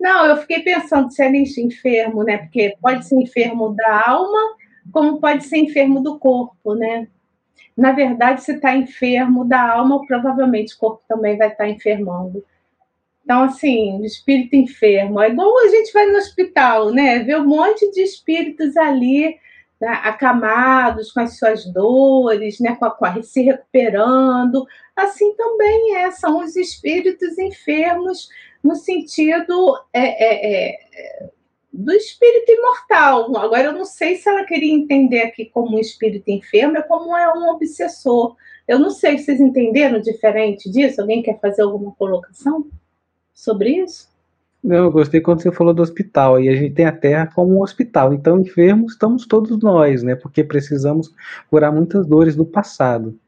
Não, eu fiquei pensando se é nisso enfermo, né? Porque pode ser enfermo da alma, como pode ser enfermo do corpo, né? Na verdade, se está enfermo da alma, provavelmente o corpo também vai estar tá enfermando. Então, assim, espírito enfermo. É igual a gente vai no hospital, né? Vê um monte de espíritos ali né, acamados com as suas dores, né, com a, com a, se recuperando. Assim também é, são os espíritos enfermos no sentido é, é, é, do espírito imortal. Agora, eu não sei se ela queria entender aqui como um espírito enfermo, é como é um obsessor. Eu não sei, vocês entenderam diferente disso? Alguém quer fazer alguma colocação sobre isso? Não, eu gostei quando você falou do hospital, e a gente tem a Terra como um hospital, então enfermos estamos todos nós, né, porque precisamos curar muitas dores do passado.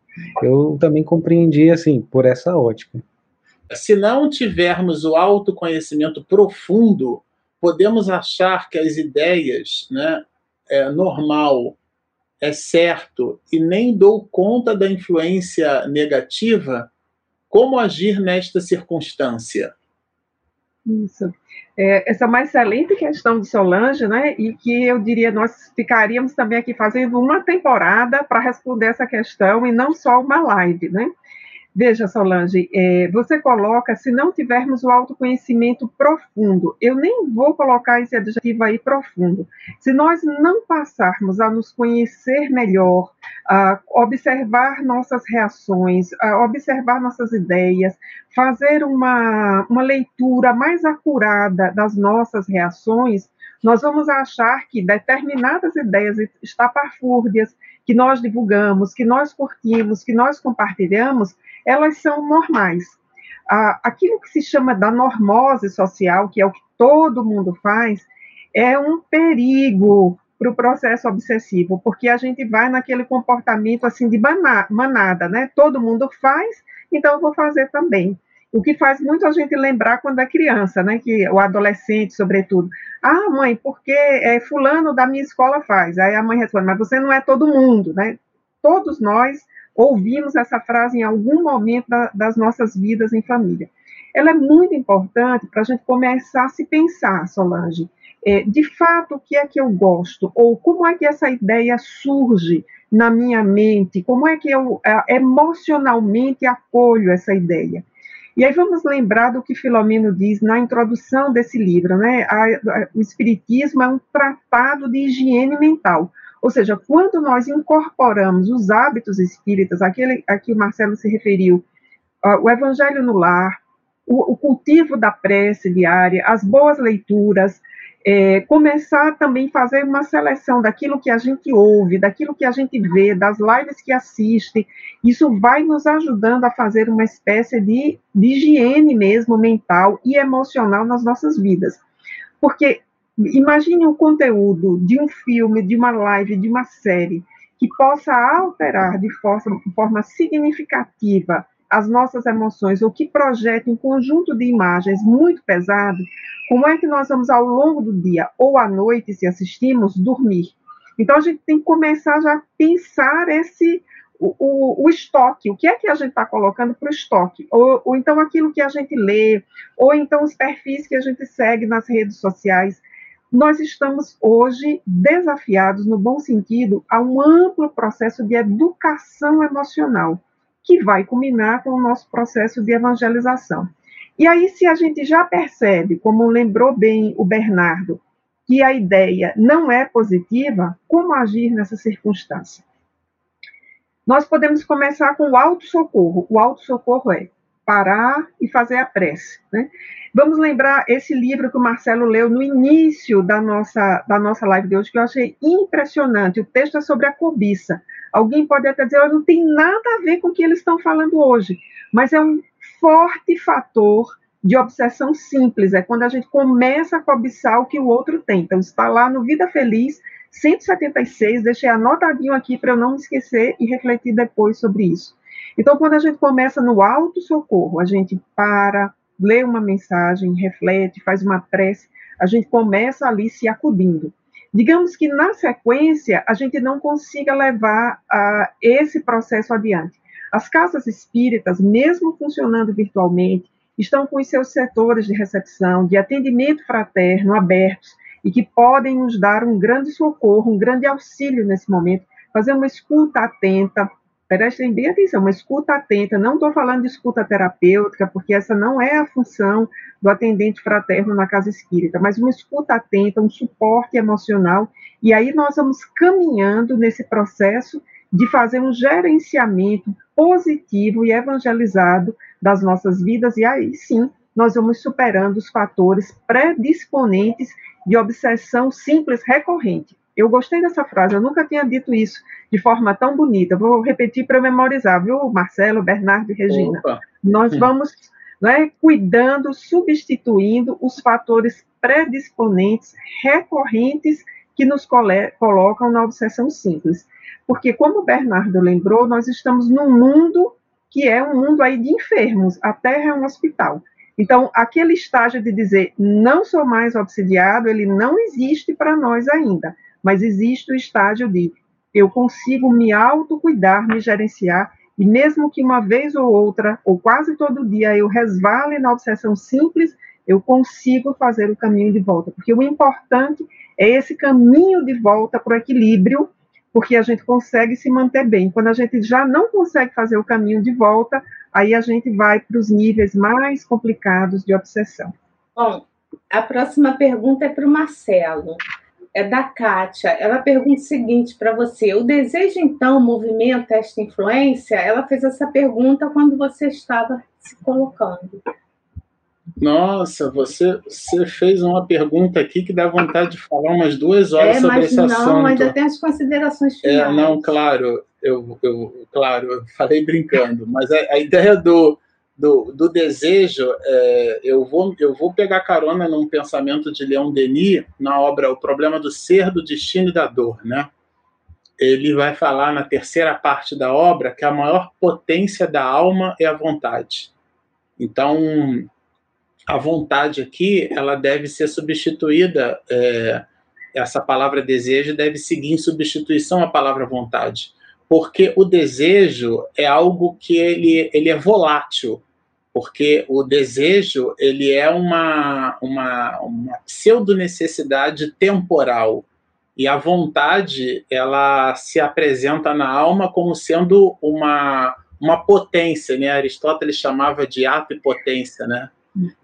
Eu também compreendi, assim, por essa ótica. Se não tivermos o autoconhecimento profundo, podemos achar que as ideias, né, é normal, é certo, e nem dou conta da influência negativa, como agir nesta circunstância? Isso. É, essa uma excelente questão de Solange, né? E que eu diria nós ficaríamos também aqui fazendo uma temporada para responder essa questão e não só uma live, né? Veja, Solange, é, você coloca, se não tivermos o autoconhecimento profundo, eu nem vou colocar esse adjetivo aí profundo. Se nós não passarmos a nos conhecer melhor, a observar nossas reações, a observar nossas ideias, fazer uma, uma leitura mais acurada das nossas reações, nós vamos achar que determinadas ideias estapafúrdias que nós divulgamos, que nós curtimos, que nós compartilhamos, elas são normais. Aquilo que se chama da normose social, que é o que todo mundo faz, é um perigo para o processo obsessivo, porque a gente vai naquele comportamento assim de manada, né? Todo mundo faz, então eu vou fazer também. O que faz muito a gente lembrar quando é criança, né? Que o adolescente, sobretudo. Ah, mãe, porque é, fulano da minha escola faz. Aí a mãe responde, mas você não é todo mundo, né? Todos nós ouvimos essa frase em algum momento da, das nossas vidas em família. Ela é muito importante para a gente começar a se pensar, Solange, é, de fato, o que é que eu gosto? Ou como é que essa ideia surge na minha mente? Como é que eu é, emocionalmente acolho essa ideia? E aí vamos lembrar do que Filomeno diz na introdução desse livro, né? A, a, o Espiritismo é um tratado de higiene mental. Ou seja, quando nós incorporamos os hábitos espíritas, aquele a que o Marcelo se referiu, uh, o evangelho no lar, o, o, cultivo da prece diária, as boas leituras, é, começar também a fazer uma seleção daquilo que a gente ouve, daquilo que a gente vê, das lives que assiste, isso vai nos ajudando a fazer uma espécie de, de higiene mesmo mental e emocional nas nossas vidas. Porque Imagine o conteúdo de um filme, de uma live, de uma série que possa alterar de forma, forma significativa as nossas emoções ou que projete um conjunto de imagens muito pesado, como é que nós vamos ao longo do dia ou à noite, se assistimos, dormir? Então a gente tem que começar já a pensar esse o, o, o estoque, o que é que a gente está colocando para o estoque, ou, ou então aquilo que a gente lê, ou então os perfis que a gente segue nas redes sociais nós estamos hoje desafiados, no bom sentido, a um amplo processo de educação emocional, que vai culminar com o nosso processo de evangelização. E aí, se a gente já percebe, como lembrou bem o Bernardo, que a ideia não é positiva, como agir nessa circunstância? Nós podemos começar com o auto-socorro. O auto-socorro é parar e fazer a prece. Né? Vamos lembrar esse livro que o Marcelo leu no início da nossa, da nossa live de hoje, que eu achei impressionante. O texto é sobre a cobiça. Alguém pode até dizer, oh, não tem nada a ver com o que eles estão falando hoje, mas é um forte fator de obsessão simples, é quando a gente começa a cobiçar o que o outro tem. Então, está lá no Vida Feliz, 176, deixei anotadinho aqui para eu não me esquecer e refletir depois sobre isso. Então, quando a gente começa no auto-socorro, a gente para, lê uma mensagem, reflete, faz uma prece, a gente começa ali se acudindo. Digamos que na sequência a gente não consiga levar uh, esse processo adiante. As casas espíritas, mesmo funcionando virtualmente, estão com os seus setores de recepção, de atendimento fraterno abertos e que podem nos dar um grande socorro, um grande auxílio nesse momento, fazer uma escuta atenta, prestem bem atenção, uma escuta atenta, não estou falando de escuta terapêutica, porque essa não é a função do atendente fraterno na casa espírita, mas uma escuta atenta, um suporte emocional, e aí nós vamos caminhando nesse processo de fazer um gerenciamento positivo e evangelizado das nossas vidas, e aí sim nós vamos superando os fatores predisponentes de obsessão simples recorrente. Eu gostei dessa frase, eu nunca tinha dito isso de forma tão bonita. Vou repetir para memorizar, viu, Marcelo, Bernardo e Regina? Opa. Nós vamos né, cuidando, substituindo os fatores predisponentes recorrentes que nos colocam na obsessão simples. Porque, como o Bernardo lembrou, nós estamos num mundo que é um mundo aí de enfermos, a Terra é um hospital. Então, aquele estágio de dizer não sou mais obsidiado, ele não existe para nós ainda, mas existe o estágio de eu consigo me autocuidar, me gerenciar, e mesmo que uma vez ou outra, ou quase todo dia, eu resvale na obsessão simples, eu consigo fazer o caminho de volta. Porque o importante é esse caminho de volta para o equilíbrio, porque a gente consegue se manter bem. Quando a gente já não consegue fazer o caminho de volta, aí a gente vai para os níveis mais complicados de obsessão. Bom, a próxima pergunta é para o Marcelo é da Kátia. Ela pergunta o seguinte para você: o desejo, então, movimenta esta influência? Ela fez essa pergunta quando você estava se colocando. Nossa, você, você fez uma pergunta aqui que dá vontade de falar umas duas horas é, sobre esse não, assunto. Não, ainda tem as considerações finais. É, não, claro, eu, eu, claro, eu falei brincando, mas a, a ideia do, do, do desejo, é, eu, vou, eu vou pegar carona num pensamento de Leon Denis, na obra O Problema do Ser, do Destino e da Dor. Né? Ele vai falar na terceira parte da obra que a maior potência da alma é a vontade. Então, a vontade aqui, ela deve ser substituída, é, essa palavra desejo deve seguir em substituição à palavra vontade porque o desejo é algo que ele, ele é volátil, porque o desejo ele é uma, uma, uma pseudo-necessidade temporal, e a vontade ela se apresenta na alma como sendo uma, uma potência, né? Aristóteles chamava de ato e potência, né?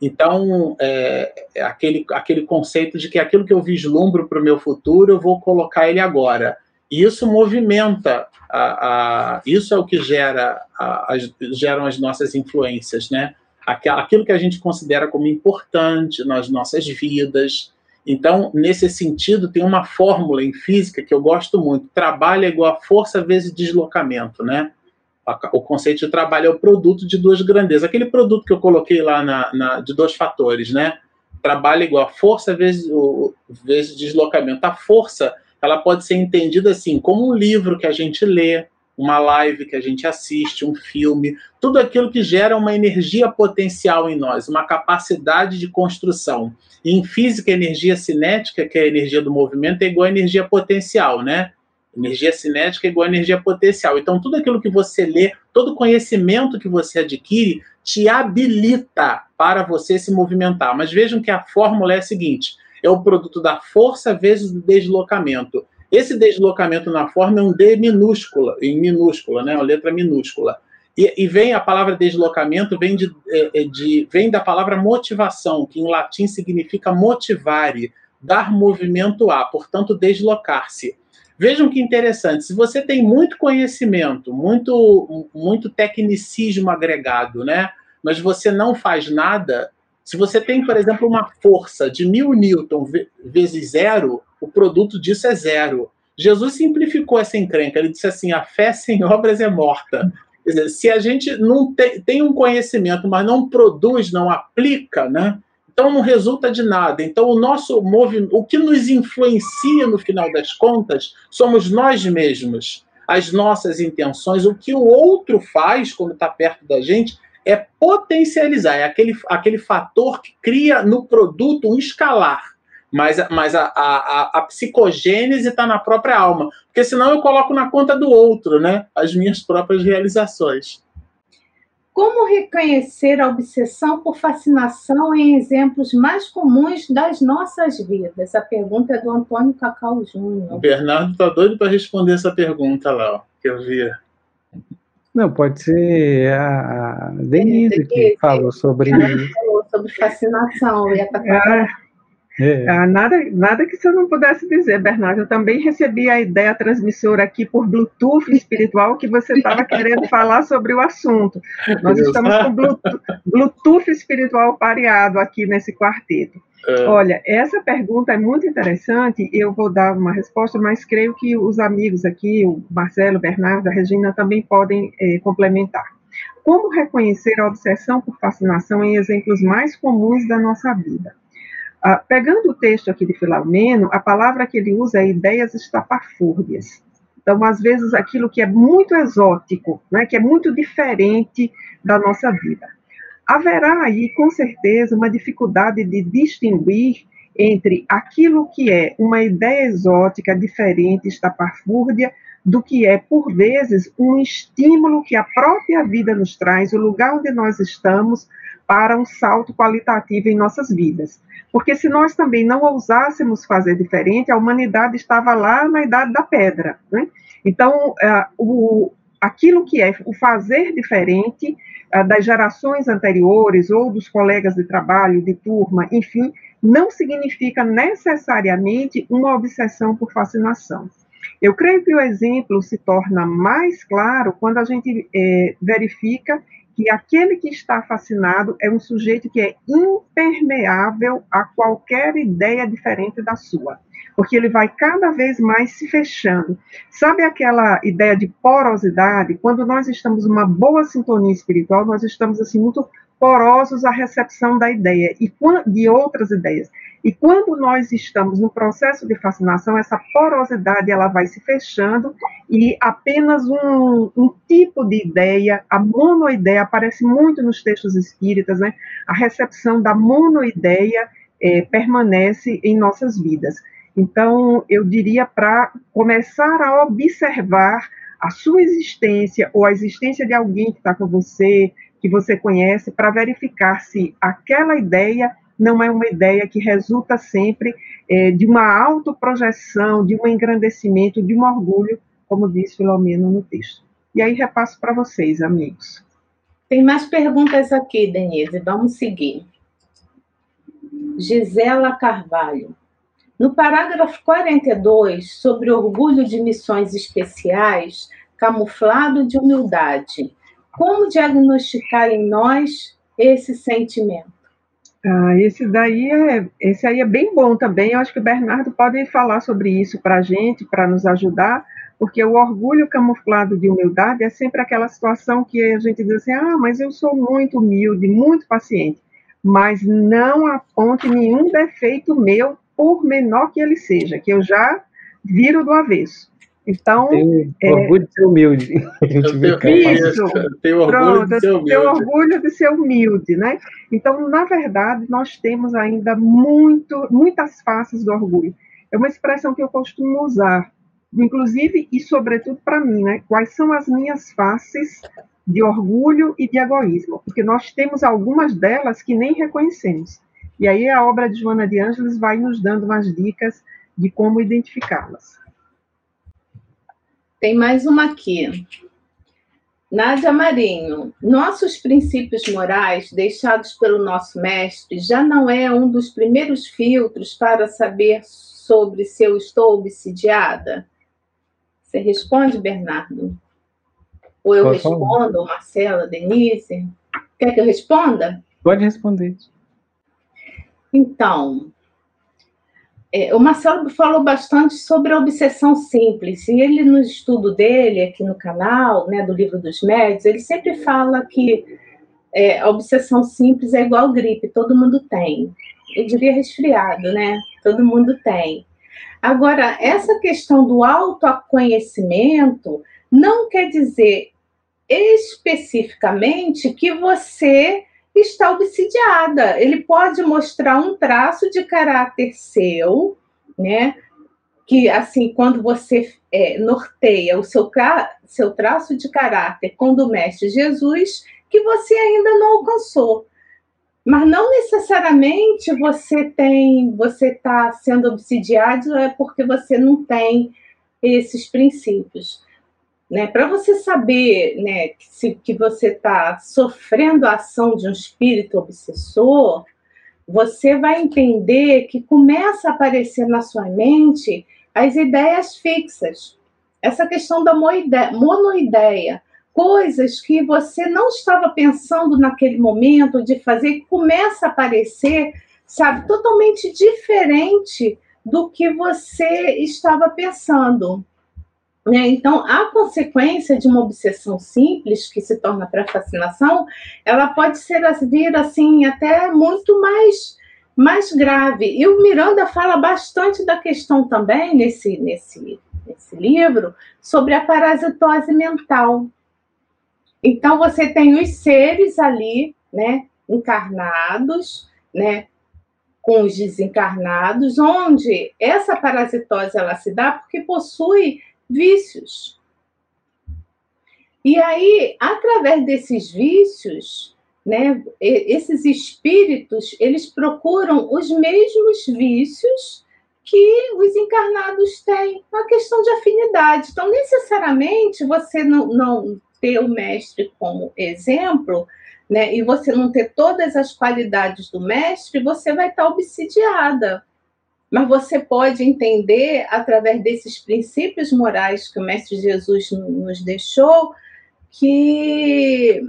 Então, é, é aquele, aquele conceito de que aquilo que eu vislumbro para o meu futuro, eu vou colocar ele agora. E isso movimenta, a, a, isso é o que gera a, as, geram as nossas influências, né? Aquilo que a gente considera como importante nas nossas vidas. Então, nesse sentido, tem uma fórmula em física que eu gosto muito. Trabalho é igual a força vezes deslocamento, né? O conceito de trabalho é o produto de duas grandezas. Aquele produto que eu coloquei lá na, na de dois fatores, né? Trabalho é igual a força vezes, vezes deslocamento. A força ela pode ser entendida assim como um livro que a gente lê, uma live que a gente assiste, um filme, tudo aquilo que gera uma energia potencial em nós, uma capacidade de construção. E em física, energia cinética, que é a energia do movimento, é igual a energia potencial, né? Energia cinética é igual a energia potencial. Então, tudo aquilo que você lê, todo conhecimento que você adquire, te habilita para você se movimentar. Mas vejam que a fórmula é a seguinte: é o produto da força vezes o deslocamento. Esse deslocamento na forma é um D minúscula, em minúscula, né? Uma letra minúscula. E, e vem a palavra deslocamento vem, de, é, é, de, vem da palavra motivação, que em latim significa motivare, dar movimento a, portanto, deslocar-se. Vejam que interessante, se você tem muito conhecimento, muito, muito tecnicismo agregado, né? Mas você não faz nada, se você tem, por exemplo, uma força de mil newton vezes zero, o produto disso é zero. Jesus simplificou essa encrenca. Ele disse assim: a fé sem (laughs) obras é morta. Quer dizer, se a gente não tem, tem um conhecimento, mas não produz, não aplica, né? Então não resulta de nada. Então o nosso movimento, o que nos influencia no final das contas, somos nós mesmos, as nossas intenções, o que o outro faz quando está perto da gente é potencializar, é aquele, aquele fator que cria no produto um escalar. Mas, mas a, a, a psicogênese está na própria alma. Porque senão eu coloco na conta do outro, né? As minhas próprias realizações. Como reconhecer a obsessão por fascinação em exemplos mais comuns das nossas vidas? A pergunta é do Antônio Cacau Júnior. O Bernardo está doido para responder essa pergunta lá, ó, que eu vi. Não, pode ser a Denise, que falou sobre. Ela falou sobre fascinação. Eu ia ah, é. Ah, nada, nada que você não pudesse dizer, Bernardo. Eu também recebi a ideia transmissora aqui por Bluetooth espiritual que você estava querendo falar sobre o assunto. Nós estamos com Bluetooth, Bluetooth espiritual pareado aqui nesse quarteto. É. Olha, essa pergunta é muito interessante. Eu vou dar uma resposta, mas creio que os amigos aqui, o Marcelo, Bernardo, a Regina, também podem é, complementar. Como reconhecer a obsessão por fascinação em exemplos mais comuns da nossa vida? Ah, pegando o texto aqui de Filomeno, a palavra que ele usa é ideias estapafúrdias. Então, às vezes, aquilo que é muito exótico, né, que é muito diferente da nossa vida. Haverá aí, com certeza, uma dificuldade de distinguir entre aquilo que é uma ideia exótica, diferente, estapafúrdia, do que é, por vezes, um estímulo que a própria vida nos traz, o lugar onde nós estamos, para um salto qualitativo em nossas vidas. Porque se nós também não ousássemos fazer diferente, a humanidade estava lá na idade da pedra. Né? Então, uh, o, aquilo que é o fazer diferente das gerações anteriores ou dos colegas de trabalho, de turma, enfim, não significa necessariamente uma obsessão por fascinação. Eu creio que o exemplo se torna mais claro quando a gente é, verifica que aquele que está fascinado é um sujeito que é impermeável a qualquer ideia diferente da sua, porque ele vai cada vez mais se fechando. Sabe aquela ideia de porosidade? Quando nós estamos numa boa sintonia espiritual, nós estamos assim muito porosos à recepção da ideia e de outras ideias. E quando nós estamos no processo de fascinação, essa porosidade ela vai se fechando e apenas um, um tipo de ideia, a monoideia, aparece muito nos textos espíritas, né? A recepção da monoideia é, permanece em nossas vidas. Então, eu diria para começar a observar a sua existência ou a existência de alguém que está com você, que você conhece, para verificar se aquela ideia não é uma ideia que resulta sempre é, de uma autoprojeção, de um engrandecimento, de um orgulho, como diz Filomeno no texto. E aí repasso para vocês, amigos. Tem mais perguntas aqui, Denise, vamos seguir. Gisela Carvalho. No parágrafo 42, sobre orgulho de missões especiais, camuflado de humildade, como diagnosticar em nós esse sentimento? Ah, esse daí é, esse aí é bem bom também. Eu acho que o Bernardo pode falar sobre isso para a gente, para nos ajudar, porque o orgulho camuflado de humildade é sempre aquela situação que a gente diz assim: ah, mas eu sou muito humilde, muito paciente, mas não aponte nenhum defeito meu, por menor que ele seja, que eu já viro do avesso. Então. Tem é, orgulho de ser humilde. (laughs) Isso, tem orgulho de ser humilde. Tem orgulho de ser humilde, né? Então, na verdade, nós temos ainda muito, muitas faces do orgulho. É uma expressão que eu costumo usar, inclusive e sobretudo para mim, né? Quais são as minhas faces de orgulho e de egoísmo? Porque nós temos algumas delas que nem reconhecemos. E aí a obra de Joana de Ângeles vai nos dando umas dicas de como identificá-las. Tem mais uma aqui. Nádia Marinho, nossos princípios morais deixados pelo nosso mestre já não é um dos primeiros filtros para saber sobre se eu estou obsidiada? Você responde, Bernardo? Ou eu Posso respondo, ou Marcela, Denise? Quer que eu responda? Pode responder. Então, é, o Marcelo falou bastante sobre a obsessão simples, e ele, no estudo dele, aqui no canal, né, do livro dos médios, ele sempre fala que é, a obsessão simples é igual gripe, todo mundo tem. Eu diria resfriado, né? Todo mundo tem. Agora, essa questão do autoconhecimento não quer dizer especificamente que você está obsidiada. Ele pode mostrar um traço de caráter seu, né? Que assim, quando você é, norteia o seu, seu traço de caráter com o do Mestre Jesus, que você ainda não alcançou. Mas não necessariamente você tem, você está sendo obsidiado é porque você não tem esses princípios. Né, para você saber né, que, se, que você está sofrendo a ação de um espírito obsessor, você vai entender que começa a aparecer na sua mente as ideias fixas. Essa questão da monoideia, coisas que você não estava pensando naquele momento de fazer, começa a aparecer, sabe, totalmente diferente do que você estava pensando. Né? Então, a consequência de uma obsessão simples, que se torna pré-fascinação, ela pode ser vir assim até muito mais, mais grave. E o Miranda fala bastante da questão também nesse, nesse, nesse livro sobre a parasitose mental. Então, você tem os seres ali, né, encarnados, né, com os desencarnados, onde essa parasitose ela se dá porque possui vícios. E aí, através desses vícios, né, esses espíritos, eles procuram os mesmos vícios que os encarnados têm, uma questão de afinidade. Então, necessariamente, você não, não ter o mestre como exemplo, né, e você não ter todas as qualidades do mestre, você vai estar obsidiada mas você pode entender, através desses princípios morais que o Mestre Jesus nos deixou, que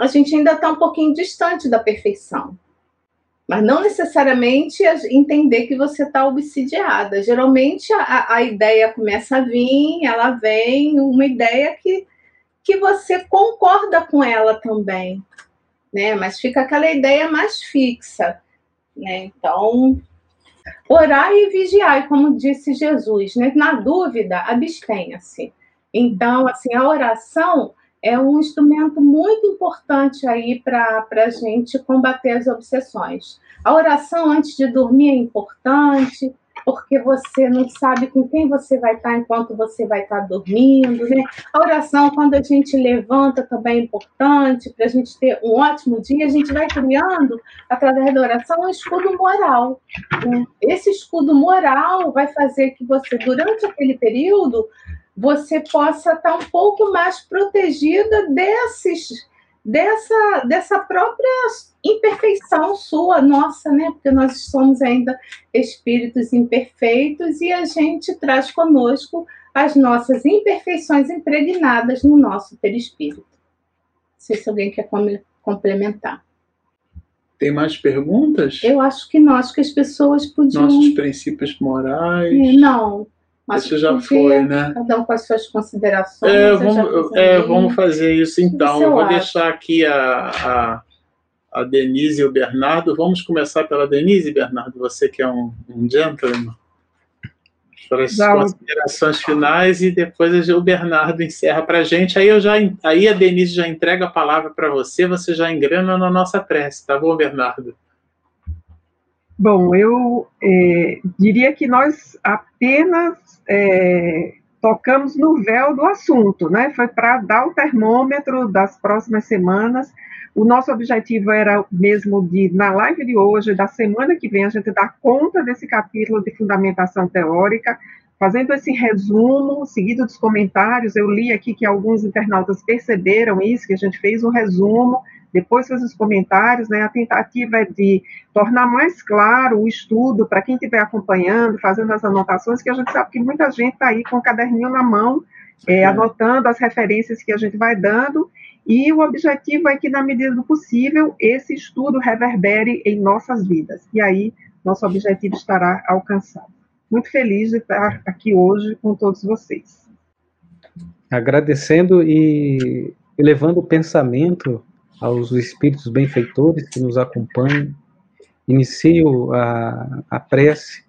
a gente ainda está um pouquinho distante da perfeição. Mas não necessariamente entender que você está obsidiada. Geralmente a, a ideia começa a vir, ela vem, uma ideia que, que você concorda com ela também. Né? Mas fica aquela ideia mais fixa. Né? Então, Orar e vigiar, como disse Jesus, né? Na dúvida, abstenha-se. Então, assim, a oração é um instrumento muito importante aí para a gente combater as obsessões. A oração antes de dormir é importante, porque você não sabe com quem você vai estar enquanto você vai estar dormindo, né? A oração, quando a gente levanta, também é importante para a gente ter um ótimo dia. A gente vai criando, através da oração, um escudo moral. Né? Esse escudo moral vai fazer que você, durante aquele período, você possa estar um pouco mais protegida desses dessa, dessa própria imperfeição sua, nossa, né? Porque nós somos ainda espíritos imperfeitos e a gente traz conosco as nossas imperfeições impregnadas no nosso perispírito. Não sei se alguém quer complementar. Tem mais perguntas? Eu acho que acho que as pessoas podiam. Nossos princípios morais. Não, mas isso já foi, né? Cada um com as suas considerações. É, vamos, é, vamos fazer isso então. Eu vou acha? deixar aqui a, a, a, Denise e o Bernardo. Vamos começar pela Denise, Bernardo, você que é um, um gentleman. Para as já, considerações finais e depois o Bernardo encerra para a gente. Aí, eu já, aí a Denise já entrega a palavra para você, você já engrena na nossa prece, tá bom, Bernardo? Bom, eu é, diria que nós apenas é, tocamos no véu do assunto, né? Foi para dar o termômetro das próximas semanas. O nosso objetivo era mesmo de, na live de hoje, da semana que vem, a gente dar conta desse capítulo de fundamentação teórica, fazendo esse resumo, seguido dos comentários. Eu li aqui que alguns internautas perceberam isso, que a gente fez um resumo depois fez os comentários, né? A tentativa é de tornar mais claro o estudo para quem estiver acompanhando, fazendo as anotações, que a gente sabe que muita gente está aí com o caderninho na mão, é, anotando as referências que a gente vai dando, e o objetivo é que, na medida do possível, esse estudo reverbere em nossas vidas. E aí, nosso objetivo estará alcançado. Muito feliz de estar aqui hoje com todos vocês. Agradecendo e levando o pensamento aos espíritos benfeitores que nos acompanham. Inicio a, a prece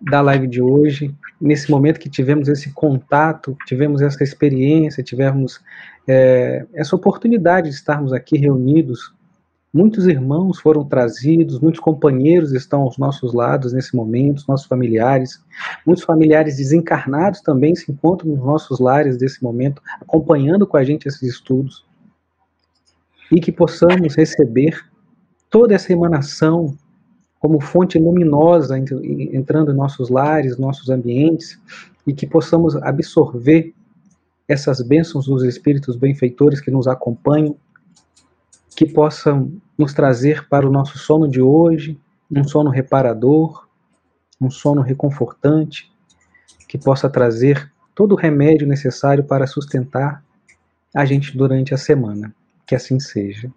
da live de hoje, nesse momento que tivemos esse contato, tivemos essa experiência, tivemos é, essa oportunidade de estarmos aqui reunidos. Muitos irmãos foram trazidos, muitos companheiros estão aos nossos lados nesse momento, nossos familiares. Muitos familiares desencarnados também se encontram nos nossos lares nesse momento, acompanhando com a gente esses estudos e que possamos receber toda essa emanação como fonte luminosa entrando em nossos lares, nossos ambientes, e que possamos absorver essas bênçãos dos Espíritos benfeitores que nos acompanham, que possam nos trazer para o nosso sono de hoje um sono reparador, um sono reconfortante, que possa trazer todo o remédio necessário para sustentar a gente durante a semana. Que assim seja.